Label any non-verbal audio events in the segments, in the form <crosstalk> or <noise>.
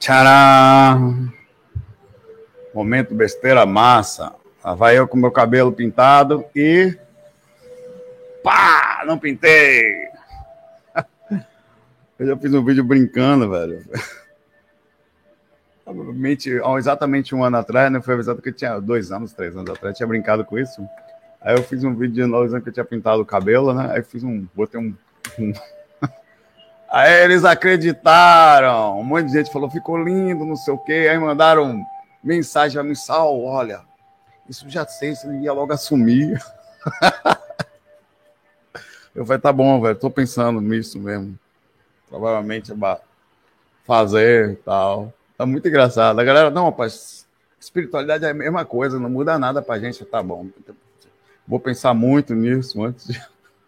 Tcharam! Momento besteira massa. Lá vai eu com meu cabelo pintado e. Pá! Não pintei! <laughs> Eu já fiz um vídeo brincando, velho. Provavelmente, exatamente um ano atrás, né? Foi exato que eu tinha dois anos, três anos atrás, tinha brincado com isso. Aí eu fiz um vídeo de novo que eu tinha pintado o cabelo, né? Aí fiz um. Botei um, um Aí eles acreditaram. Um monte de gente falou, ficou lindo, não sei o quê. Aí mandaram mensagem a mim, Sal, olha, isso já sei, você ia logo assumir. <laughs> Eu falei, tá bom, velho, tô pensando nisso mesmo provavelmente fazer e tal. Tá muito engraçado. A galera, não, rapaz, espiritualidade é a mesma coisa, não muda nada pra gente, tá bom. Vou pensar muito nisso antes de.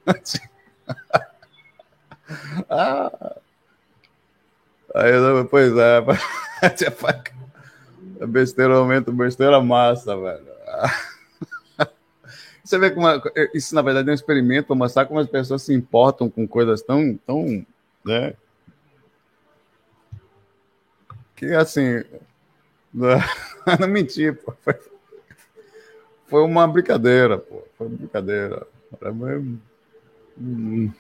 <laughs> <laughs> ah. Aí, pois é, <laughs> é besteira aumenta, besteira massa, velho. <laughs> Você vê como isso, na verdade, é um experimento para mostrar como as pessoas se importam com coisas tão, tão né? Que assim, não, menti, pô. Foi, foi uma brincadeira, pô. Foi uma brincadeira. Era mesmo um,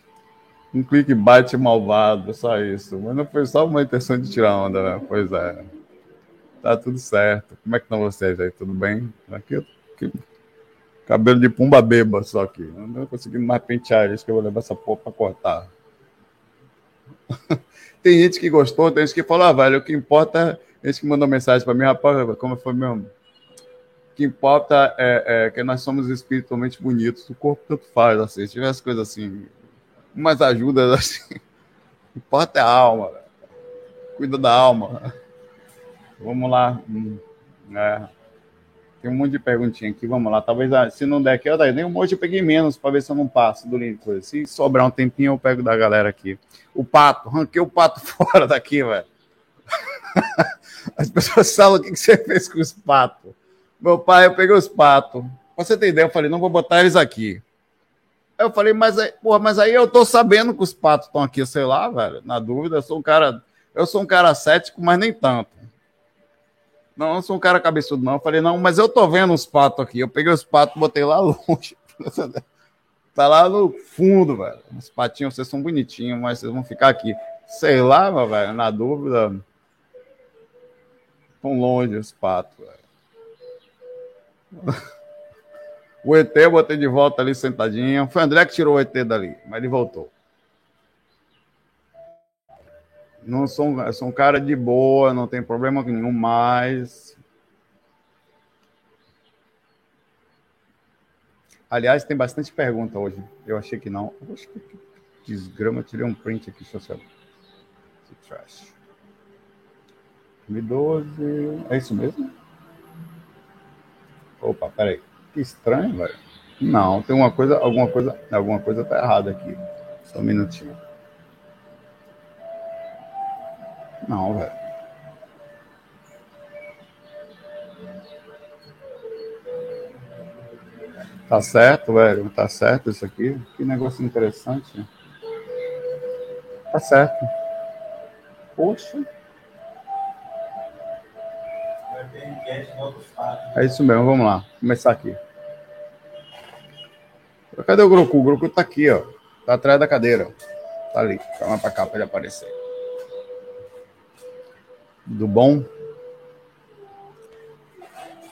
um clickbait malvado, só isso. Mas não foi só uma intenção de tirar onda, né? Pois é. Tá tudo certo. Como é que estão vocês aí? Tudo bem? Aqui, aqui cabelo de pumba beba só aqui. Não consegui mais pentear isso que eu vou levar essa porra pra cortar. <laughs> tem gente que gostou, tem gente que falou, ah, velho, o que importa, tem gente que mandou mensagem para mim, rapaz, como foi mesmo? O que importa é, é, que nós somos espiritualmente bonitos, o corpo tanto faz, assim, se tivesse coisas assim, umas ajudas <laughs> assim, importa é a alma, velho. cuida da alma. Vamos lá. Hum, é. Tem um monte de perguntinha aqui, vamos lá. Talvez, ah, se não der aqui, eu daí. Nem um monte eu peguei menos para ver se eu não passo do link. Se sobrar um tempinho, eu pego da galera aqui. O pato, ranquei o pato <laughs> fora daqui, velho. <laughs> As pessoas falam o que você fez com os patos. Meu pai, eu peguei os patos. Pra você ter ideia, eu falei, não vou botar eles aqui. Eu falei, mas aí, porra, mas aí eu tô sabendo que os patos estão aqui, sei lá, velho. Na dúvida, eu sou um cara. Eu sou um cara cético, mas nem tanto. Não, eu sou um cara cabeçudo, não. Eu falei, não, mas eu tô vendo os patos aqui. Eu peguei os patos, botei lá <laughs> longe. tá lá no fundo, velho. Os patinhos, vocês são bonitinhos, mas vocês vão ficar aqui. Sei lá, velho, na dúvida. Tão longe os patos, velho. <laughs> O ET eu botei de volta ali sentadinho. Foi o André que tirou o ET dali, mas ele voltou. Não sou, sou um cara de boa, não tem problema nenhum mais. Aliás, tem bastante pergunta hoje. Eu achei que não. Que desgrama, tirei um print aqui, social. Trash. 2012. É isso mesmo? Opa, peraí. Que estranho, velho. Não, tem uma coisa, alguma coisa, alguma coisa tá errada aqui. Só um minutinho. Não, velho. Tá certo, velho. Tá certo isso aqui. Que negócio interessante. Tá certo. Poxa. É isso mesmo, vamos lá. Começar aqui. Cadê o Groku? O Groku tá aqui, ó. Tá atrás da cadeira. Tá ali. Calma pra cá pra ele aparecer do bom.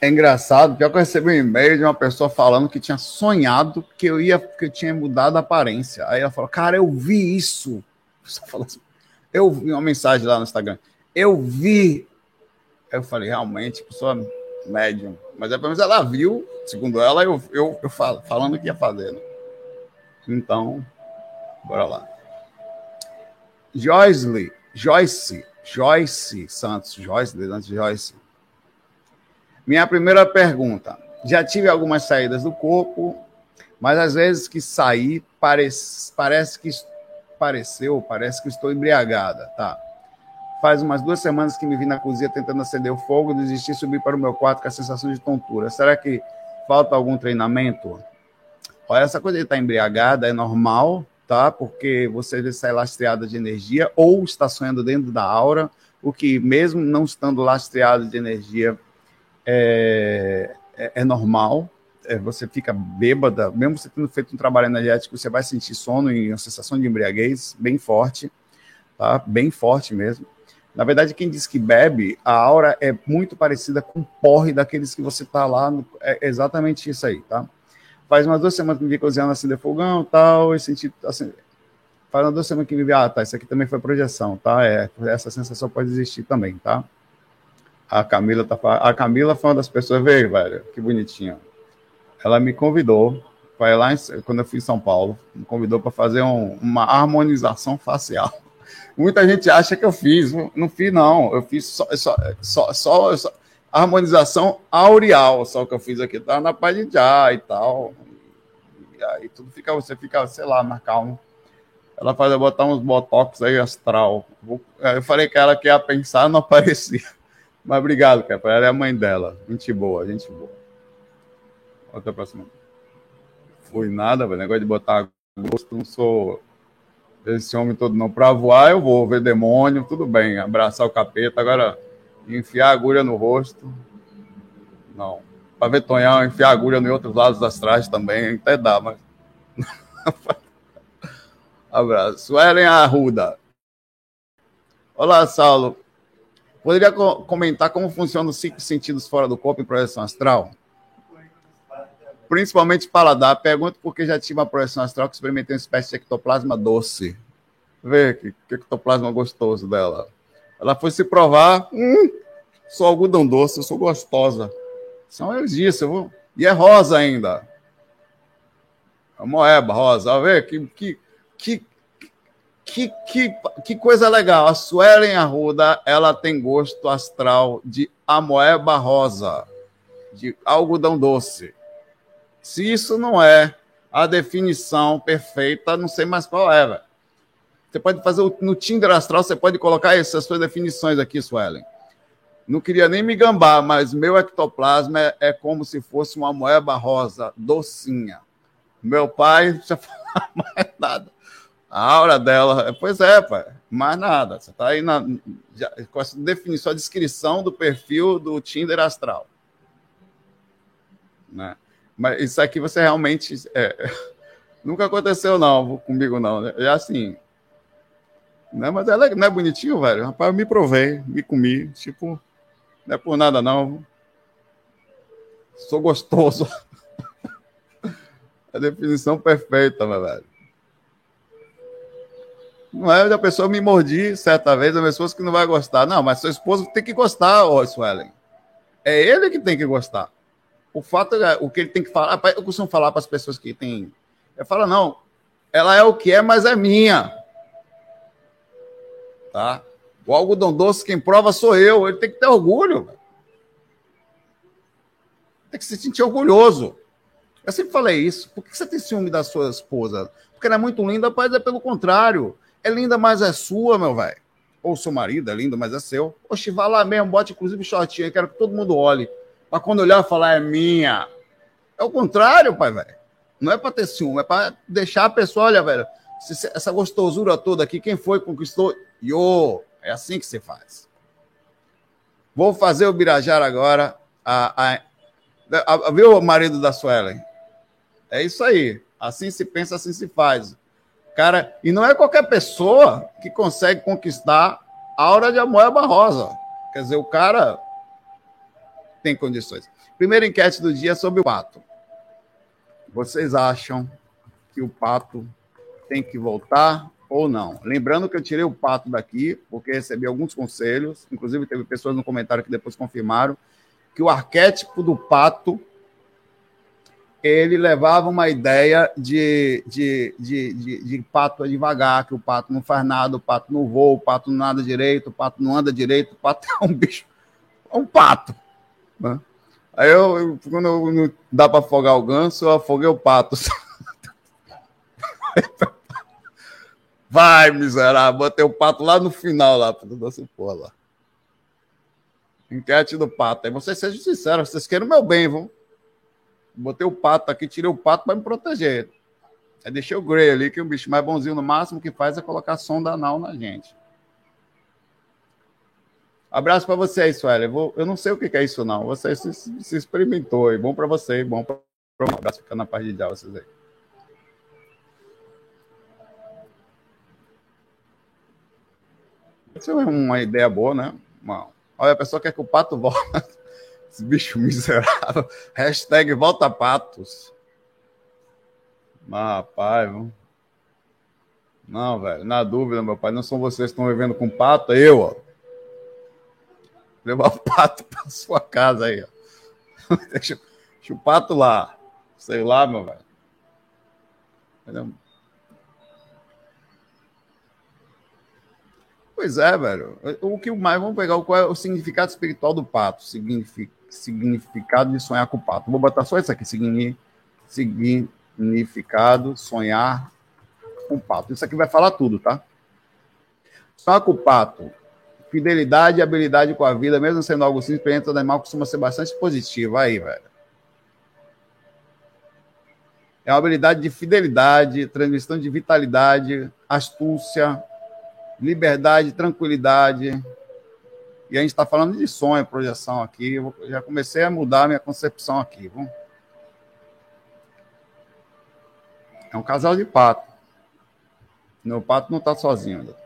É engraçado, pior que eu recebi um e-mail de uma pessoa falando que tinha sonhado que eu ia, que eu tinha mudado a aparência. Aí ela falou, cara, eu vi isso. Assim, eu vi uma mensagem lá no Instagram. Eu vi. Eu falei, realmente, pessoa médium. Mas é pelo menos ela viu, segundo ela, eu, eu, eu falo, falando que ia fazer. Né? Então, bora lá. Joyce, Joyce Joyce Santos, Joyce, antes Joyce. Minha primeira pergunta: já tive algumas saídas do corpo, mas às vezes que saí parece, parece que pareceu, parece que estou embriagada, tá? Faz umas duas semanas que me vi na cozinha tentando acender o fogo, desisti, subi para o meu quarto com a sensação de tontura. Será que falta algum treinamento? Olha, essa coisa de estar embriagada é normal, tá? Porque você sai lastreada de energia ou está sonhando dentro da aura, o que mesmo não estando lastreado de energia é, é, é normal. É, você fica bêbada, mesmo você tendo feito um trabalho energético, você vai sentir sono e uma sensação de embriaguez bem forte, tá? Bem forte mesmo. Na verdade, quem diz que bebe, a aura é muito parecida com o porre daqueles que você tá lá. No, é exatamente isso aí, tá? Faz umas duas semanas que me vi cozinhando assim de fogão tal, e senti assim. Faz umas duas semanas que me vi, ah, tá, isso aqui também foi projeção, tá? É, essa sensação pode existir também, tá? A Camila tá A Camila foi uma das pessoas, veio, velho, que bonitinha. Ela me convidou, foi lá em, quando eu fui em São Paulo, me convidou para fazer um, uma harmonização facial. Muita gente acha que eu fiz, não fiz não, eu fiz só, só, só, só, só harmonização aureal, só que eu fiz aqui, tá na paz de e tal. E aí tudo fica, você fica, sei lá, na calma. Ela faz eu botar uns botox aí astral. Eu falei que ela que ia pensar, não <laughs> aparecia. Mas obrigado, cara. Ela é a mãe dela. Gente boa, gente boa. Outra próxima. Fui nada, velho. Negócio de botar gosto, não sou esse homem todo não. Para voar, eu vou ver demônio, tudo bem, abraçar o capeta. Agora, enfiar agulha no rosto, não. Para ver Tonhão, enfiar agulha em outros lados das trajes também, até dá, mas. <laughs> Abraço. Ellen Arruda. Olá, Saulo. Poderia co comentar como funcionam os cinco sentidos fora do corpo em projeção astral? Principalmente paladar. Pergunto porque já tive uma projeção astral que experimentei uma espécie de ectoplasma doce. Vê que, que ectoplasma gostoso dela. Ela foi se provar, hum, sou algodão doce, eu sou gostosa. São eles disse, vou... e é rosa ainda. É moeba rosa, vê que, que, que, que, que, que coisa legal. A Suelen Arruda, ela tem gosto astral de amoeba rosa, de algodão doce. Se isso não é a definição perfeita, não sei mais qual é, velho. Você pode fazer no Tinder Astral, você pode colocar essas suas definições aqui, Suelen. Não queria nem me gambar, mas meu ectoplasma é, é como se fosse uma moeba rosa, docinha. Meu pai, <laughs> não falar mais nada. A aura dela, pois é, pai, mais nada. Você está aí na, já, com essa definição, a descrição do perfil do Tinder Astral. Né? Mas isso aqui você realmente. É, <laughs> nunca aconteceu, não, comigo, não. Né? É assim. Né? Mas é, não é bonitinho, velho? Rapaz, eu me provei, me comi. Tipo, não é por nada, não. Sou gostoso. <laughs> a definição perfeita, meu velho. Não é a pessoa me mordi certa vez, a pessoa que não vai gostar. Não, mas seu esposo tem que gostar, ô Suelen. É ele que tem que gostar. O fato é o que ele tem que falar. Eu costumo falar para as pessoas que têm. Eu falo, não, ela é o que é, mas é minha. Tá? O algodão doce, quem prova sou eu. Ele tem que ter orgulho. Tem que se sentir orgulhoso. Eu sempre falei isso. Por que você tem ciúme da sua esposa? Porque ela é muito linda, mas é pelo contrário. É linda, mas é sua, meu velho. Ou seu marido é lindo, mas é seu. Oxe, vá lá mesmo, bote inclusive shortinho. Quero que todo mundo olhe para quando olhar falar é minha. É o contrário, pai, velho. Não é para ter ciúme, é para deixar a pessoa, olha, velho, essa gostosura toda aqui, quem foi conquistou? Yo, é assim que se faz. Vou fazer o Birajar agora. A, a, a, a, viu o marido da Suelen? É isso aí. Assim se pensa, assim se faz. Cara, e não é qualquer pessoa que consegue conquistar a aura de Amoeba Rosa. Quer dizer, o cara tem condições. Primeira enquete do dia é sobre o pato. Vocês acham que o pato tem que voltar ou não? Lembrando que eu tirei o pato daqui, porque recebi alguns conselhos, inclusive teve pessoas no comentário que depois confirmaram, que o arquétipo do pato ele levava uma ideia de, de, de, de, de pato é devagar, que o pato não faz nada, o pato não voa, o pato não nada direito, o pato não anda direito, o pato é um bicho, é um pato. Né? Aí eu, quando não dá para afogar o ganso, eu afoguei o pato. <laughs> Vai, miserável, botei o pato lá no final, lá, para essa porra lá. Enquete do pato. Aí vocês sejam sinceros, vocês querem o meu bem, vão. Botei o pato aqui, tirei o pato para me proteger. Aí deixei o Grey ali, que é um bicho mais bonzinho no máximo que faz é colocar sonda anal na gente. Abraço para vocês, Sueli. Eu, vou, eu não sei o que é isso, não. Você se, se experimentou. E bom para você, bom para um abraço ficando na parte de já, vocês aí. Isso é uma ideia boa, né? Uma... Olha, a pessoa quer que o pato volte. <laughs> Esse bicho miserável. <laughs> Hashtag volta patos. Mas, rapaz, viu? Não, velho, na dúvida, meu pai, não são vocês que estão vivendo com pato, é eu, ó. Levar o pato para sua casa aí, ó. <laughs> Deixa, deixa o pato lá. Sei lá, meu velho. Pois é, velho. O que mais? Vamos pegar qual é o significado espiritual do pato. significado de sonhar com o pato. Vou botar só isso aqui. Significado, sonhar com o pato. Isso aqui vai falar tudo, tá? Sonhar com o pato. Fidelidade e habilidade com a vida, mesmo sendo algo simples, para todo animal costuma ser bastante positivo. Aí, velho. É uma habilidade de fidelidade, transmissão de vitalidade, astúcia, liberdade, tranquilidade. E a gente está falando de sonho, projeção aqui. Eu já comecei a mudar a minha concepção aqui. Viu? É um casal de pato. Meu pato não está sozinho ainda.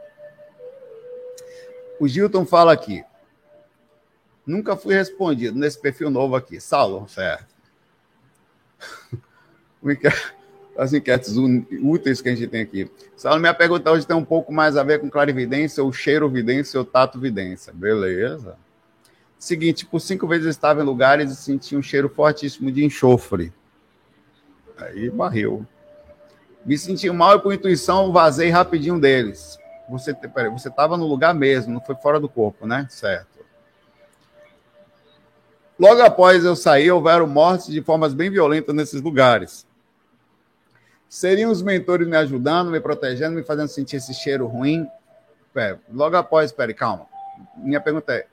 O Gilton fala aqui. Nunca fui respondido nesse perfil novo aqui. Saulo, certo. <laughs> as enquetes úteis que a gente tem aqui. Só minha pergunta hoje tem um pouco mais a ver com clarividência, ou cheiro-vidência, ou tato-vidência. Beleza. Seguinte, por cinco vezes estava em lugares e senti um cheiro fortíssimo de enxofre. Aí barreu. Me senti mal e por intuição vazei rapidinho deles. Você, peraí, você estava no lugar mesmo, não foi fora do corpo, né? Certo. Logo após eu sair, houveram mortes de formas bem violentas nesses lugares. Seriam os mentores me ajudando, me protegendo, me fazendo sentir esse cheiro ruim? Logo após, espere, calma. Minha pergunta é,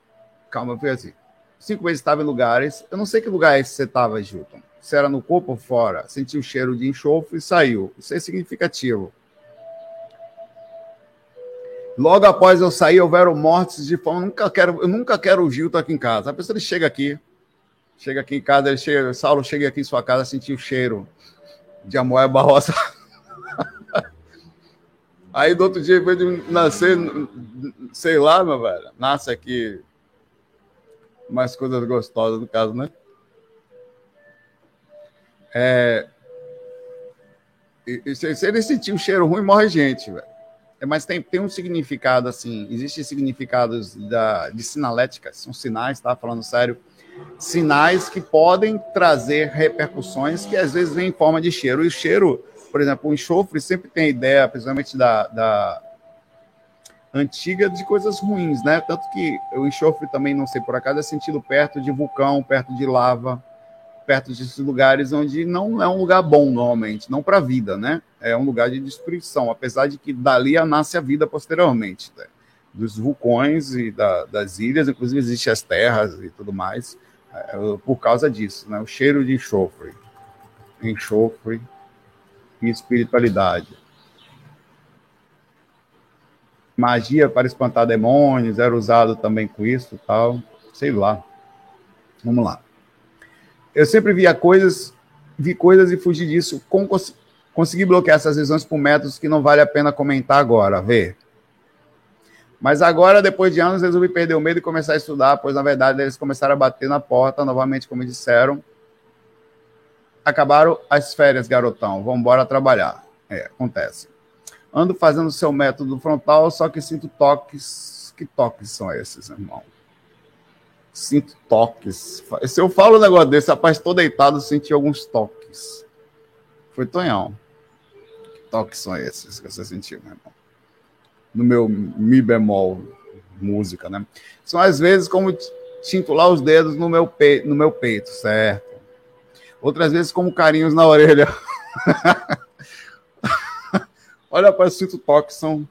calma, foi assim. Cinco vezes estava em lugares, eu não sei que lugar é esse que você estava, Gilton. Se era no corpo ou fora, sentiu o cheiro de enxofre e saiu. Isso é significativo. Logo após eu sair, houveram mortes de forma. Eu nunca quero, eu nunca quero o Gilton aqui em casa. A pessoa ele chega aqui, chega aqui em casa, ele chega, Saulo chega aqui em sua casa, sentiu o cheiro de Amoé Barrosa. <laughs> Aí do outro dia, de nascer, sei lá, meu velho, nasce aqui mais coisas gostosas no caso, né? É, e, se, se ele sentir um cheiro ruim, morre gente, velho. É, mas tem, tem um significado, assim, existem significados da, de sinalética, são sinais, tá? Falando sério sinais que podem trazer repercussões que às vezes vêm em forma de cheiro. E o cheiro, por exemplo, o enxofre sempre tem a ideia, principalmente da, da antiga, de coisas ruins, né? Tanto que o enxofre também, não sei por acaso, é sentido perto de vulcão, perto de lava, perto desses lugares onde não é um lugar bom normalmente, não para a vida, né? É um lugar de destruição, apesar de que dali nasce a vida posteriormente. Né? dos vulcões e da, das ilhas, inclusive existem as terras e tudo mais, é, por causa disso, né? O cheiro de enxofre, enxofre e espiritualidade. Magia para espantar demônios era usado também com isso, tal, sei lá. Vamos lá. Eu sempre via coisas, vi coisas e fugi disso. Como consegui bloquear essas visões por métodos que não vale a pena comentar agora. Ver. Mas agora, depois de anos, resolvi perder o medo e começar a estudar, pois na verdade eles começaram a bater na porta, novamente, como disseram. Acabaram as férias, garotão. Vamos embora trabalhar. É, acontece. Ando fazendo seu método frontal, só que sinto toques. Que toques são esses, irmão? Sinto toques. Se eu falo um negócio desse, rapaz, estou deitado, senti alguns toques. Foi Tonhão. Que toques são esses que você sentiu, meu irmão? no meu mi bemol música, né? São às vezes como Sinto lá os dedos no meu, pe no meu peito, certo? Outras vezes como carinhos na orelha. <laughs> Olha para sinto toque, são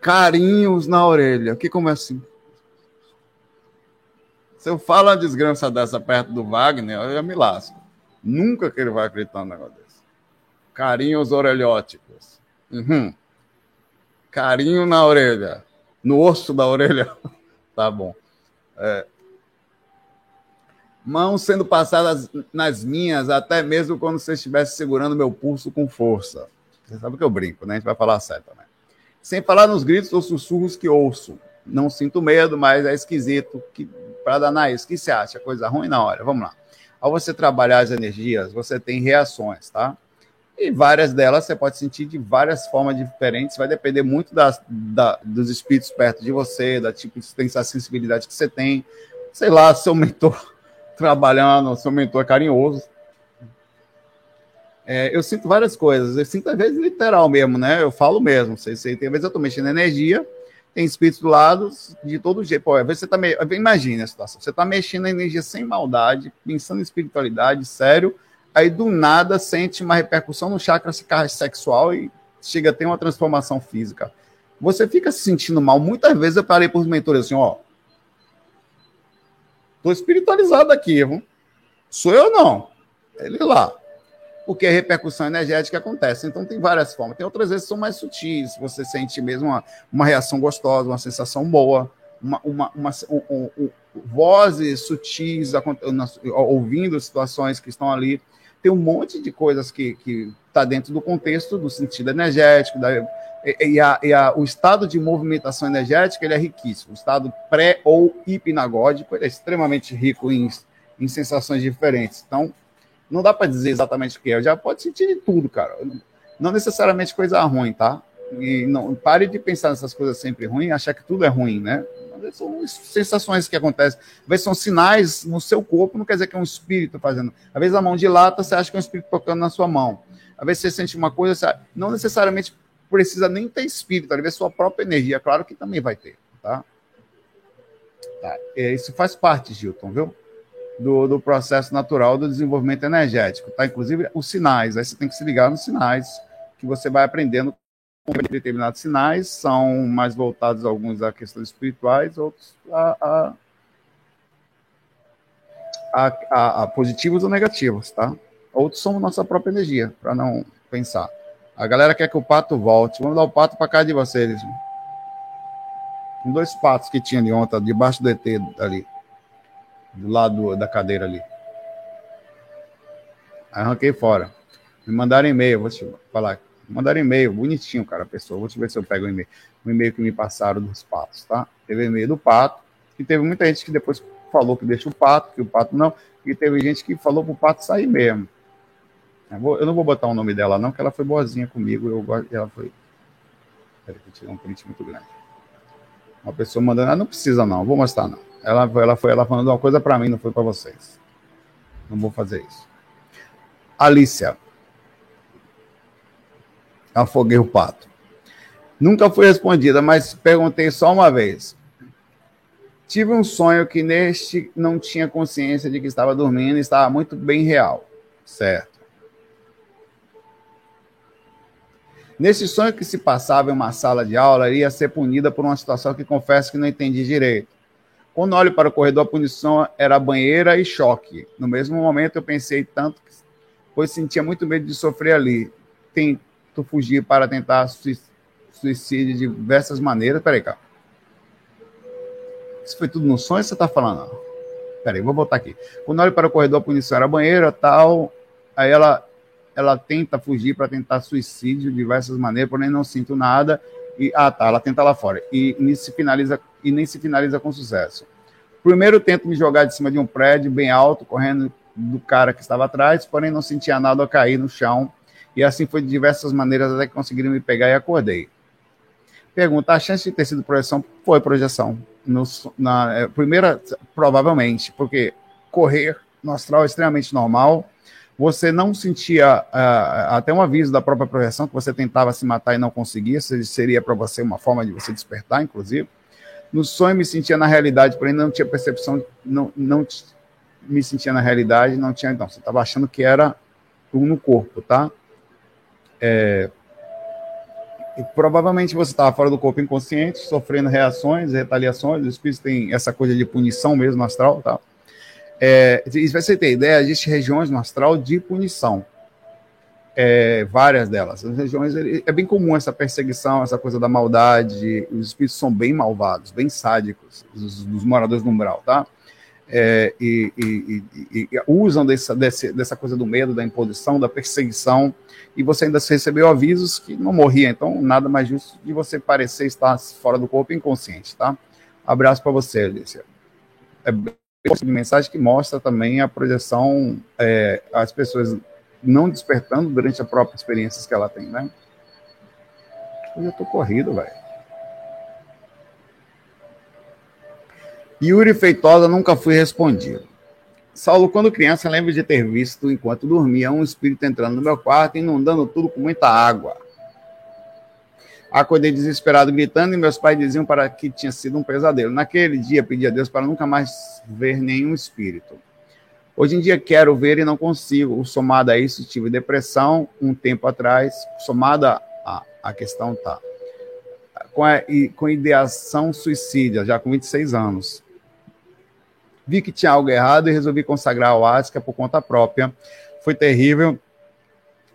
carinhos na orelha. Que como é assim? Se eu falo uma desgraça dessa perto do Wagner, eu já me lasco. Nunca que ele vai acreditar num negócio desse. Carinhos orelhóticos. Uhum. Carinho na orelha. No osso da orelha. <laughs> tá bom. É. Mãos sendo passadas nas minhas, até mesmo quando você estivesse segurando meu pulso com força. Você sabe que eu brinco, né? A gente vai falar certo também. Sem falar nos gritos ou sussurros que ouço. Não sinto medo, mas é esquisito que para danar isso. O que você acha? Coisa ruim? Não, olha, vamos lá. Ao você trabalhar as energias, você tem reações, tá? E várias delas você pode sentir de várias formas diferentes, vai depender muito das, da, dos espíritos perto de você, da tipo de sensibilidade que você tem. Sei lá, seu mentor <laughs> trabalhando, seu mentor é carinhoso. É, eu sinto várias coisas, eu sinto às vezes literal mesmo, né? Eu falo mesmo. Sei, sei, tem vezes eu tô mexendo energia, tem espíritos do lado de todo jeito. Pô, você tá me... Imagine a situação. Você tá mexendo a energia sem maldade, pensando em espiritualidade, sério. Aí do nada sente uma repercussão no chakra sexual e chega a ter uma transformação física. Você fica se sentindo mal. Muitas vezes eu parei para os mentores assim, ó. Tô espiritualizado aqui, viu? Sou eu não. Ele lá porque a repercussão energética acontece. Então, tem várias formas. Tem outras vezes que são mais sutis, você sente mesmo uma, uma reação gostosa, uma sensação boa, uma, uma, uma um, um, vozes sutis, ouvindo situações que estão ali. Tem um monte de coisas que está dentro do contexto do sentido energético, da, e, a, e a, o estado de movimentação energética ele é riquíssimo. O estado pré ou hipnagógico ele é extremamente rico em, em sensações diferentes. Então, não dá para dizer exatamente o que é. Já pode sentir de tudo, cara. Não necessariamente coisa ruim, tá? E não pare de pensar nessas coisas sempre ruins, achar que tudo é ruim, né? São sensações que acontecem. Às vezes são sinais no seu corpo, não quer dizer que é um espírito fazendo. Às vezes a mão dilata, você acha que é um espírito tocando na sua mão. Às vezes você sente uma coisa, você... não necessariamente precisa nem ter espírito, às vezes sua própria energia, claro que também vai ter, tá? tá. É, isso faz parte, Gilton, viu? Do, do processo natural do desenvolvimento energético, tá? Inclusive os sinais, aí você tem que se ligar nos sinais que você vai aprendendo com determinados sinais, são mais voltados alguns a questões espirituais, outros a, a, a, a positivos ou negativos, tá? Outros são nossa própria energia, para não pensar. A galera quer que o pato volte. Vamos dar o pato para cá de vocês. Com dois patos que tinha ali ontem, debaixo do ET ali do lado da cadeira ali. Arranquei fora. Me mandaram e-mail, vou te falar. Mandaram e-mail, bonitinho, cara, a pessoa. Vou te ver se eu pego o e-mail. O e-mail que me passaram dos patos, tá? Teve e-mail do pato, e teve muita gente que depois falou que deixa o pato, que o pato não, e teve gente que falou pro pato sair mesmo. Eu, vou, não vou botar o nome dela, não, que ela foi boazinha comigo. Eu, ela foi. Peraí, eu tirei um print muito grande. Uma pessoa mandando, ah, não precisa não, vou mostrar não. Ela, ela foi ela falando uma coisa para mim, não foi para vocês. Não vou fazer isso. Alícia. Afoguei o pato. Nunca foi respondida, mas perguntei só uma vez. Tive um sonho que neste não tinha consciência de que estava dormindo e estava muito bem real. Certo. Nesse sonho que se passava em uma sala de aula, iria ser punida por uma situação que confesso que não entendi direito. Quando olho para o corredor, a punição era banheira e choque. No mesmo momento, eu pensei tanto, pois sentia muito medo de sofrer ali. Tento fugir para tentar suicídio de diversas maneiras. Peraí, cara. Isso foi tudo no sonho você está falando? Peraí, vou voltar aqui. Quando olho para o corredor, a punição era banheira, tal. Aí ela, ela tenta fugir para tentar suicídio de diversas maneiras, porém não sinto nada. E, ah, tá, ela tenta lá fora. E nisso se finaliza e nem se finaliza com sucesso. Primeiro tento me jogar de cima de um prédio bem alto, correndo do cara que estava atrás, porém não sentia nada a cair no chão. E assim foi de diversas maneiras até que conseguiram me pegar e acordei. Pergunta: a chance de ter sido projeção foi projeção. No, na é, primeira, provavelmente, porque correr no astral é extremamente normal. Você não sentia uh, até um aviso da própria projeção que você tentava se matar e não conseguia. Seria para você uma forma de você despertar, inclusive. No sonho me sentia na realidade, porém não tinha percepção, não, não me sentia na realidade, não tinha. Então, você estava achando que era um no corpo, tá? É, e provavelmente você estava fora do corpo inconsciente, sofrendo reações, retaliações. Os espíritos têm essa coisa de punição mesmo no astral, tá? É, e você ter ideia, existem regiões no astral de punição. É, várias delas. As regiões é bem comum essa perseguição, essa coisa da maldade. Os espíritos são bem malvados, bem sádicos, os, os moradores do umbral, tá? É, e, e, e, e, usam dessa, desse, dessa coisa do medo, da imposição, da perseguição, e você ainda recebeu avisos que não morria, então nada mais justo de você parecer estar fora do corpo inconsciente, tá? Abraço para você, Alicia. É de mensagem que mostra também a projeção, é, as pessoas não despertando durante a própria experiência que ela tem, né? Eu já tô corrido, velho. Yuri Feitosa nunca fui respondido. Saulo, quando criança, lembro de ter visto, enquanto dormia, um espírito entrando no meu quarto, inundando tudo com muita água. Acordei desesperado, gritando, e meus pais diziam para que tinha sido um pesadelo. Naquele dia, pedi a Deus para nunca mais ver nenhum espírito. Hoje em dia, quero ver e não consigo. Somado a isso, tive depressão um tempo atrás. Somada a, a questão tá. Com, a, com ideação suicida, já com 26 anos. Vi que tinha algo errado e resolvi consagrar o Asca por conta própria. Foi terrível.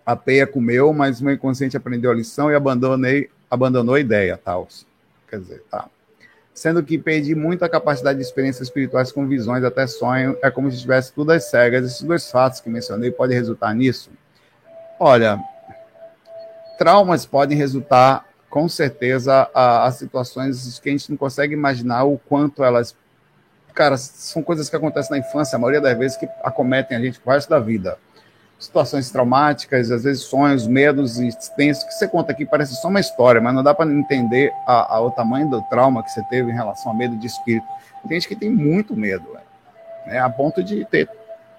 A peia comeu, mas meu inconsciente aprendeu a lição e abandonei abandonou a ideia, tal. Quer dizer, tá. Sendo que perdi muito a capacidade de experiências espirituais com visões, até sonho, é como se tivesse tudo às cegas. Esses dois fatos que mencionei podem resultar nisso? Olha, traumas podem resultar, com certeza, a, a situações que a gente não consegue imaginar o quanto elas cara, são coisas que acontecem na infância, a maioria das vezes que acometem a gente o resto da vida situações traumáticas, às vezes sonhos, medos extensos, que você conta aqui parece só uma história, mas não dá para entender a, a, o tamanho do trauma que você teve em relação a medo de espírito. Tem gente que tem muito medo, né, a ponto de ter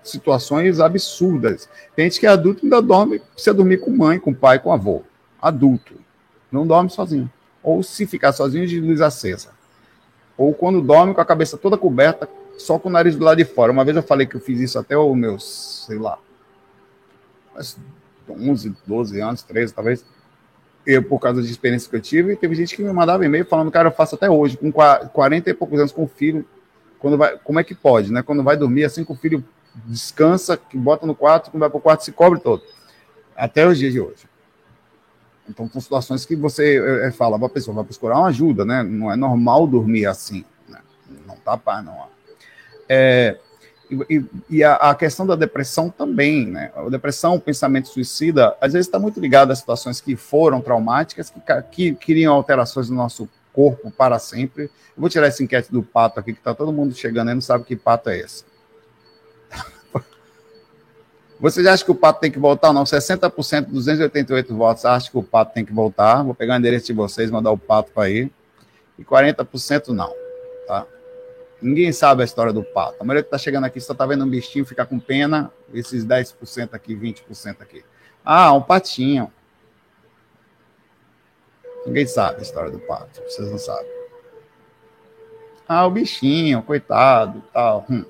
situações absurdas. Tem gente que é adulto e ainda dorme, precisa dormir com mãe, com pai, com avô. Adulto. Não dorme sozinho. Ou se ficar sozinho, de luz acesa. Ou quando dorme com a cabeça toda coberta, só com o nariz do lado de fora. Uma vez eu falei que eu fiz isso até os meus, sei lá, 11, 12 anos, 13 talvez, eu, por causa de experiência que eu tive, teve gente que me mandava e-mail falando, cara, eu faço até hoje, com 40 e poucos anos com o filho, quando vai, como é que pode, né? Quando vai dormir, assim que o filho descansa, que bota no quarto, quando vai para o quarto, se cobre todo. Até os dias de hoje. Então, são situações que você é, fala, a pessoa vai procurar uma ajuda, né? Não é normal dormir assim. Né? Não tá pá, não. É, e, e a, a, questão da depressão também, né? A depressão, o pensamento suicida, às vezes está muito ligado a situações que foram traumáticas, que, que queriam alterações no nosso corpo para sempre. Eu vou tirar essa enquete do pato aqui, que está todo mundo chegando aí, não sabe que pato é esse. <laughs> Vocês acham que o pato tem que voltar não? 60%, 288 votos acham que o pato tem que voltar. Vou pegar o endereço de vocês, mandar o pato para aí. E 40% não. Tá? Ninguém sabe a história do pato. A maioria que está chegando aqui só está vendo um bichinho ficar com pena, esses 10% aqui, 20% aqui. Ah, um patinho. Ninguém sabe a história do pato, vocês não sabem. Ah, o bichinho, coitado, tal. Hum.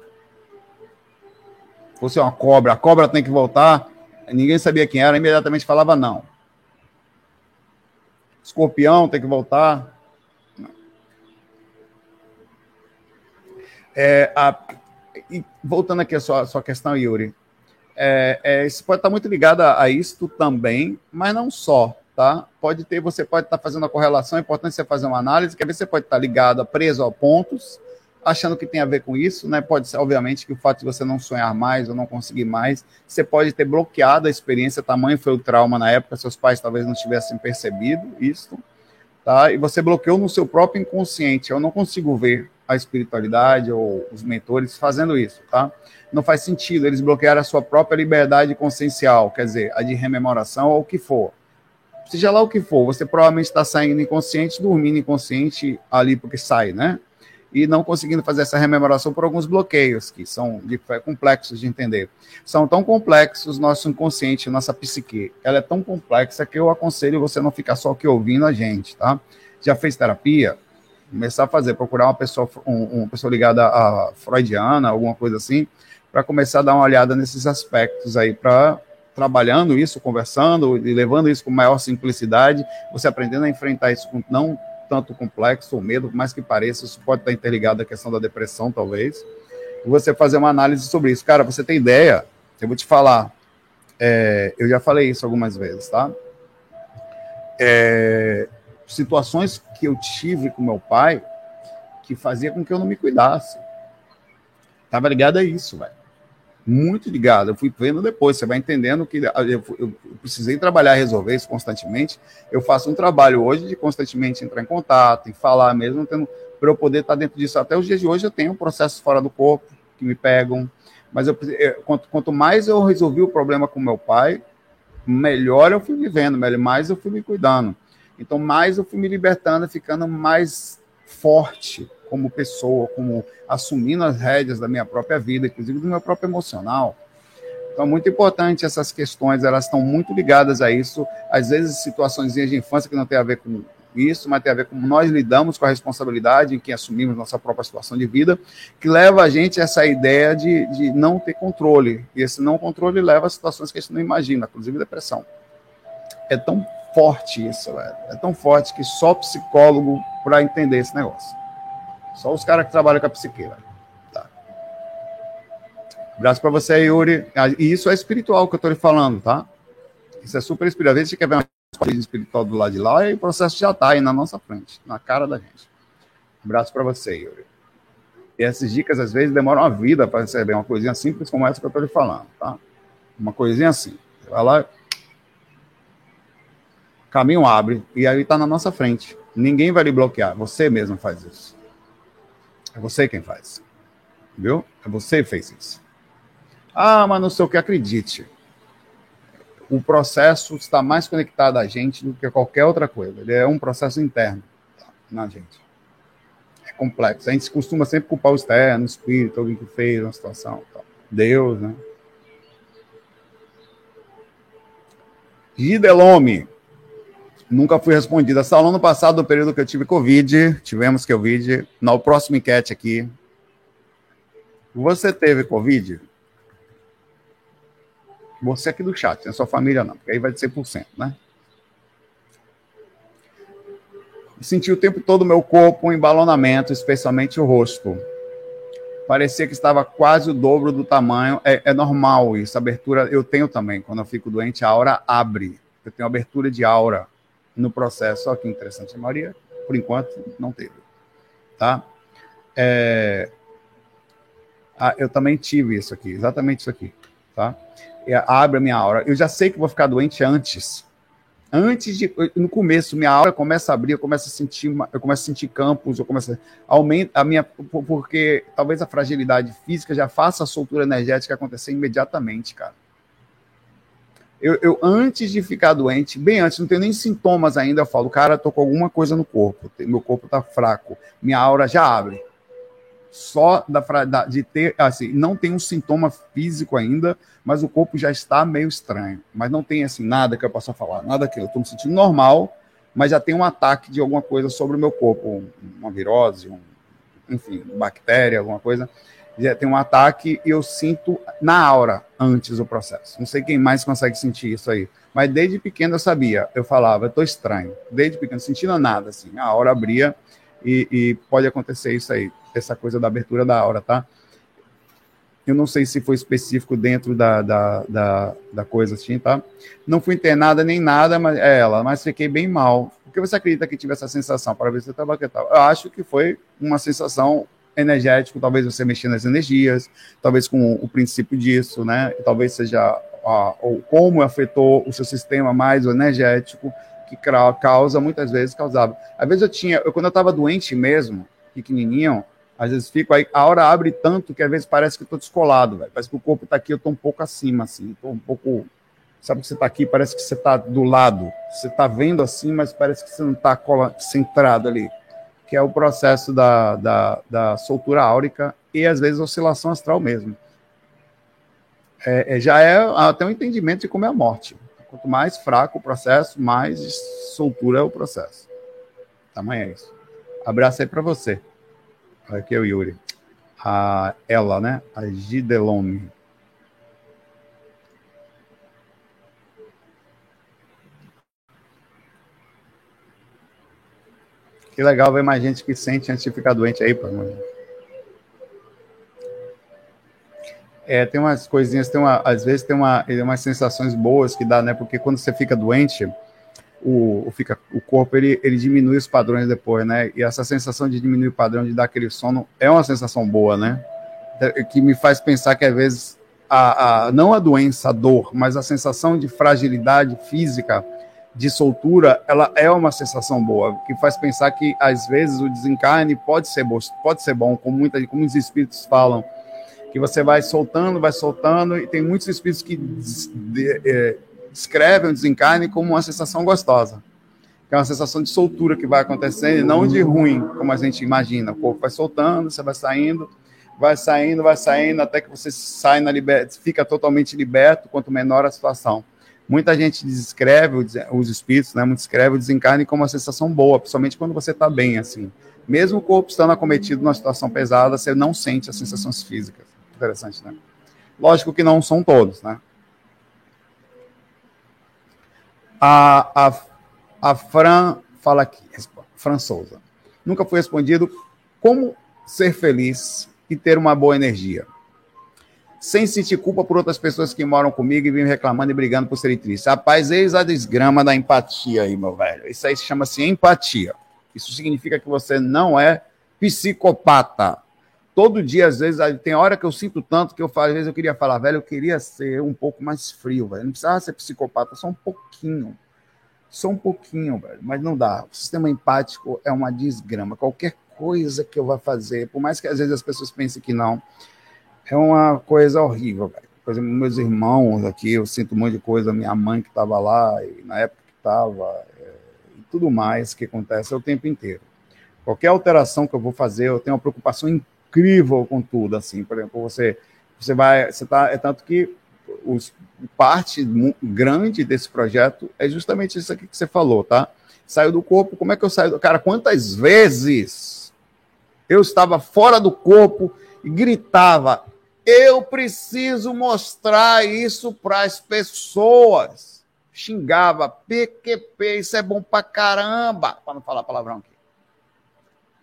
Fosse uma cobra, a cobra tem que voltar. Ninguém sabia quem era, imediatamente falava não. Escorpião tem que voltar. É, a, voltando aqui à sua, sua questão, Yuri, é, é, isso pode estar muito ligado a, a isso também, mas não só, tá? Pode ter, você pode estar fazendo a correlação, é importante você fazer uma análise, que às vezes você pode estar ligado, preso a pontos, achando que tem a ver com isso, né? Pode ser, obviamente, que o fato de você não sonhar mais ou não conseguir mais, você pode ter bloqueado a experiência, tamanho foi o trauma na época, seus pais talvez não tivessem percebido isso, tá? E você bloqueou no seu próprio inconsciente. Eu não consigo ver a espiritualidade ou os mentores fazendo isso, tá? Não faz sentido eles bloquearem a sua própria liberdade consciencial, quer dizer, a de rememoração ou o que for. Seja lá o que for, você provavelmente está saindo inconsciente, dormindo inconsciente ali porque sai, né? E não conseguindo fazer essa rememoração por alguns bloqueios que são de, complexos de entender. São tão complexos nosso inconsciente, nossa psique. Ela é tão complexa que eu aconselho você não ficar só aqui ouvindo a gente, tá? Já fez terapia? Começar a fazer, procurar uma pessoa, um, uma pessoa ligada a freudiana, alguma coisa assim, para começar a dar uma olhada nesses aspectos aí, para trabalhando isso, conversando e levando isso com maior simplicidade, você aprendendo a enfrentar isso com não tanto complexo ou medo, mais que pareça, isso pode estar interligado à questão da depressão, talvez, e você fazer uma análise sobre isso. Cara, você tem ideia? Eu vou te falar, é, eu já falei isso algumas vezes, tá? É, situações que eu tive com meu pai que fazia com que eu não me cuidasse. Tava ligado a isso, velho. Muito ligado. Eu fui vendo depois, você vai entendendo que eu, eu, precisei trabalhar resolver isso constantemente. Eu faço um trabalho hoje de constantemente entrar em contato, e falar mesmo, para eu poder estar dentro disso. Até os dias de hoje eu tenho processos fora do corpo que me pegam, mas eu, quanto, quanto mais eu resolvi o problema com meu pai, melhor eu fui vivendo, mais eu fui me cuidando. Então, mais eu fui me libertando, ficando mais forte como pessoa, como assumindo as rédeas da minha própria vida, inclusive do meu próprio emocional. Então, é muito importante essas questões, elas estão muito ligadas a isso. Às vezes, situações de infância que não tem a ver com isso, mas tem a ver com nós lidamos com a responsabilidade em que assumimos nossa própria situação de vida, que leva a gente a essa ideia de, de não ter controle. E esse não controle leva a situações que a gente não imagina, inclusive depressão. É tão forte isso, velho. É tão forte que só psicólogo para entender esse negócio. Só os caras que trabalham com a psique, velho. Tá. Abraço para você, Yuri. Ah, e isso é espiritual que eu tô lhe falando, tá? Isso é super espiritual. Às vezes você quer ver uma coisa espiritual do lado de lá e o processo já tá aí na nossa frente, na cara da gente. Abraço para você, Yuri. E essas dicas, às vezes, demoram uma vida para receber uma coisinha simples como essa que eu tô lhe falando, tá? Uma coisinha assim. Vai lá, caminho abre e aí está na nossa frente. Ninguém vai lhe bloquear, você mesmo faz isso. É você quem faz. Viu? É você que fez isso. Ah, mas não sei o que, acredite. O processo está mais conectado a gente do que qualquer outra coisa. Ele é um processo interno na gente. É complexo. A gente costuma sempre culpar o externo, o espírito, alguém que fez uma situação. Deus, né? Gidelome. Nunca fui respondida. Só no ano passado, no período que eu tive Covid, tivemos Covid. Na próxima enquete aqui. Você teve Covid? Você aqui do chat, é sua família não, porque aí vai de 100%, né? Senti o tempo todo o meu corpo um embalonamento, especialmente o rosto. Parecia que estava quase o dobro do tamanho. É, é normal isso, abertura eu tenho também. Quando eu fico doente, a aura abre. Eu tenho abertura de aura no processo. Olha que interessante, a Maria, por enquanto, não teve. Tá? É... Ah, eu também tive isso aqui, exatamente isso aqui. Tá? É, abre a minha aura. Eu já sei que vou ficar doente antes. Antes de. No começo, minha aura começa a abrir, eu começo a sentir, eu começo a sentir campos, eu começo a. Aumenta a minha. Porque talvez a fragilidade física já faça a soltura energética acontecer imediatamente, cara. Eu, eu, antes de ficar doente, bem antes, não tenho nem sintomas ainda, eu falo, cara, tô com alguma coisa no corpo, meu corpo tá fraco, minha aura já abre. Só da, da, de ter, assim, não tem um sintoma físico ainda, mas o corpo já está meio estranho. Mas não tem, assim, nada que eu possa falar, nada que eu tô me sentindo normal, mas já tem um ataque de alguma coisa sobre o meu corpo, uma virose, um, enfim, bactéria, alguma coisa tem um ataque e eu sinto na aura antes do processo. Não sei quem mais consegue sentir isso aí. Mas desde pequeno eu sabia, eu falava, eu tô estranho. Desde pequeno, sentindo nada, assim. A aura abria e, e, pode acontecer isso aí, essa coisa da abertura da aura, tá? Eu não sei se foi específico dentro da, da, da, da coisa assim, tá? Não fui internada nem nada, mas é ela, mas fiquei bem mal. Por que você acredita que tive essa sensação? Para ver se eu estava Eu acho que foi uma sensação energético, talvez você mexendo nas energias, talvez com o princípio disso, né? Talvez seja a, ou como afetou o seu sistema mais energético, que causa, muitas vezes causava. Às vezes eu tinha, eu, quando eu estava doente mesmo, pequenininho, às vezes fico aí, a hora abre tanto que às vezes parece que eu tô descolado, velho. Parece que o corpo está aqui, eu tô um pouco acima, assim, tô um pouco. Sabe que você está aqui, parece que você está do lado. Você está vendo assim, mas parece que você não está centrado ali que é o processo da, da, da soltura áurica e às vezes oscilação astral mesmo. É, é, já é até um entendimento de como é a morte. Quanto mais fraco o processo, mais soltura é o processo. Tamanho é isso. Abraço aí para você. Aqui é o Yuri. A ela, né? A Gidelone. Que legal ver mais gente que sente antes de ficar doente aí, pô. É, tem umas coisinhas, tem uma, às vezes tem uma, umas sensações boas que dá, né? Porque quando você fica doente, o, o, fica, o corpo ele, ele diminui os padrões depois, né? E essa sensação de diminuir o padrão, de dar aquele sono, é uma sensação boa, né? É, que me faz pensar que às vezes a, a, não a doença, a dor, mas a sensação de fragilidade física de soltura, ela é uma sensação boa, que faz pensar que às vezes o desencarne pode ser bom, pode ser bom, como muita, como os espíritos falam, que você vai soltando, vai soltando, e tem muitos espíritos que de, é, descrevem o desencarne como uma sensação gostosa, que é uma sensação de soltura que vai acontecendo, e não de ruim, como a gente imagina. O corpo vai soltando, você vai saindo, vai saindo, vai saindo, até que você sai na liber... fica totalmente liberto, quanto menor a situação. Muita gente descreve os espíritos, né? Muito descreve o desencarne como uma sensação boa, principalmente quando você está bem, assim. Mesmo o corpo estando acometido numa situação pesada, você não sente as sensações físicas. Interessante, né? Lógico que não são todos, né? A, a, a Fran fala aqui, Fran Souza. Nunca foi respondido como ser feliz e ter uma boa energia sem sentir culpa por outras pessoas que moram comigo e vêm reclamando e brigando por serem tristes. Rapaz, eis a desgrama da empatia aí, meu velho. Isso aí chama-se empatia. Isso significa que você não é psicopata. Todo dia, às vezes, tem hora que eu sinto tanto que eu às vezes eu queria falar, velho, eu queria ser um pouco mais frio, velho. Não precisava ser psicopata, só um pouquinho. Só um pouquinho, velho. Mas não dá. O sistema empático é uma desgrama. Qualquer coisa que eu vá fazer, por mais que às vezes as pessoas pensem que não, é uma coisa horrível, velho. Por exemplo, meus irmãos aqui, eu sinto um monte de coisa, minha mãe que estava lá, na época que estava, é, e tudo mais que acontece o tempo inteiro. Qualquer alteração que eu vou fazer, eu tenho uma preocupação incrível com tudo, assim. Por exemplo, você, você vai, você tá, é tanto que os, parte grande desse projeto é justamente isso aqui que você falou, tá? Saiu do corpo, como é que eu saio do... Cara, quantas vezes eu estava fora do corpo e gritava, eu preciso mostrar isso para as pessoas. Xingava, PQP, isso é bom pra caramba, para não falar palavrão aqui.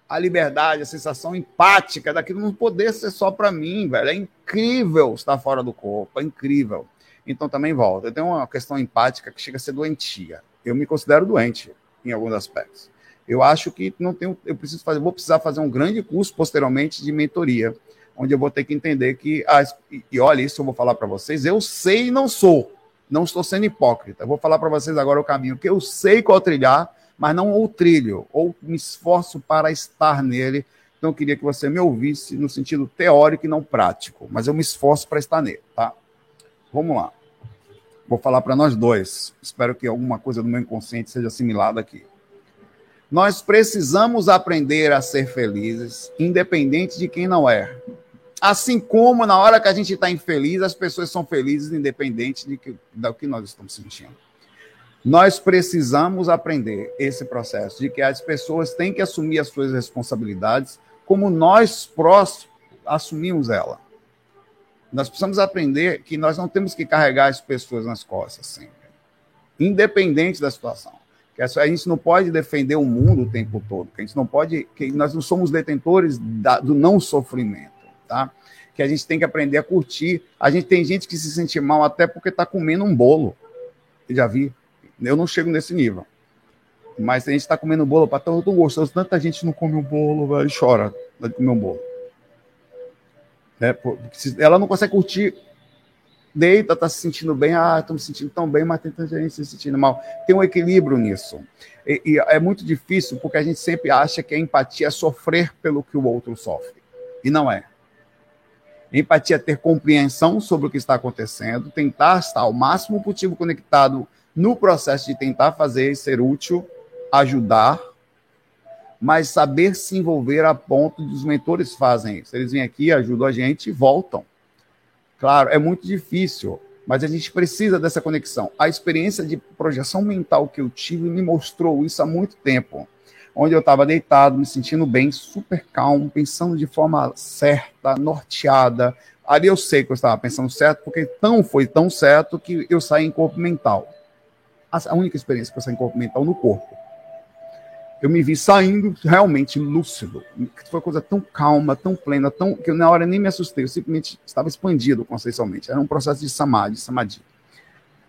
A liberdade, a sensação empática daquilo não poder ser só para mim, velho. É incrível estar fora do corpo, é incrível. Então também volta. Eu tenho uma questão empática que chega a ser doentia. Eu me considero doente em alguns aspectos. Eu acho que não tenho, eu preciso fazer, vou precisar fazer um grande curso posteriormente de mentoria onde eu vou ter que entender que, as, e olha, isso eu vou falar para vocês, eu sei e não sou, não estou sendo hipócrita. Eu vou falar para vocês agora o caminho que eu sei qual trilhar, mas não o trilho, ou me esforço para estar nele. Então eu queria que você me ouvisse no sentido teórico e não prático, mas eu me esforço para estar nele, tá? Vamos lá. Vou falar para nós dois. Espero que alguma coisa do meu inconsciente seja assimilada aqui. Nós precisamos aprender a ser felizes, independente de quem não é. Assim como na hora que a gente está infeliz, as pessoas são felizes, independente de que, do que nós estamos sentindo. Nós precisamos aprender esse processo de que as pessoas têm que assumir as suas responsabilidades, como nós próximos assumimos ela. Nós precisamos aprender que nós não temos que carregar as pessoas nas costas sempre, independente da situação. Que a gente não pode defender o mundo o tempo todo, que a gente não pode, que nós não somos detentores da, do não sofrimento tá? Que a gente tem que aprender a curtir. A gente tem gente que se sente mal até porque está comendo um bolo. Eu já vi. Eu não chego nesse nível. Mas a gente está comendo bolo para tão, gostoso. Tanta gente não come um bolo, velho, chora de comer um bolo. É, ela não consegue curtir. Deita, tá se sentindo bem. Ah, estou me sentindo tão bem, mas tem tanta gente se sentindo mal. Tem um equilíbrio nisso. E, e é muito difícil porque a gente sempre acha que a empatia é sofrer pelo que o outro sofre. E não é. Empatia é ter compreensão sobre o que está acontecendo, tentar estar ao máximo possível conectado no processo de tentar fazer ser útil, ajudar, mas saber se envolver a ponto dos mentores fazem isso. Eles vêm aqui, ajudam a gente e voltam. Claro, é muito difícil, mas a gente precisa dessa conexão. A experiência de projeção mental que eu tive me mostrou isso há muito tempo. Onde eu estava deitado, me sentindo bem, super calmo, pensando de forma certa, norteada. Ali eu sei que eu estava pensando certo, porque tão foi tão certo que eu saí em corpo mental. A única experiência que eu saí em corpo mental no corpo. Eu me vi saindo realmente lúcido. Foi uma coisa tão calma, tão plena, tão que eu, na hora nem me assustei. Eu simplesmente estava expandido conceitualmente. Era um processo de samadhi, samadhi.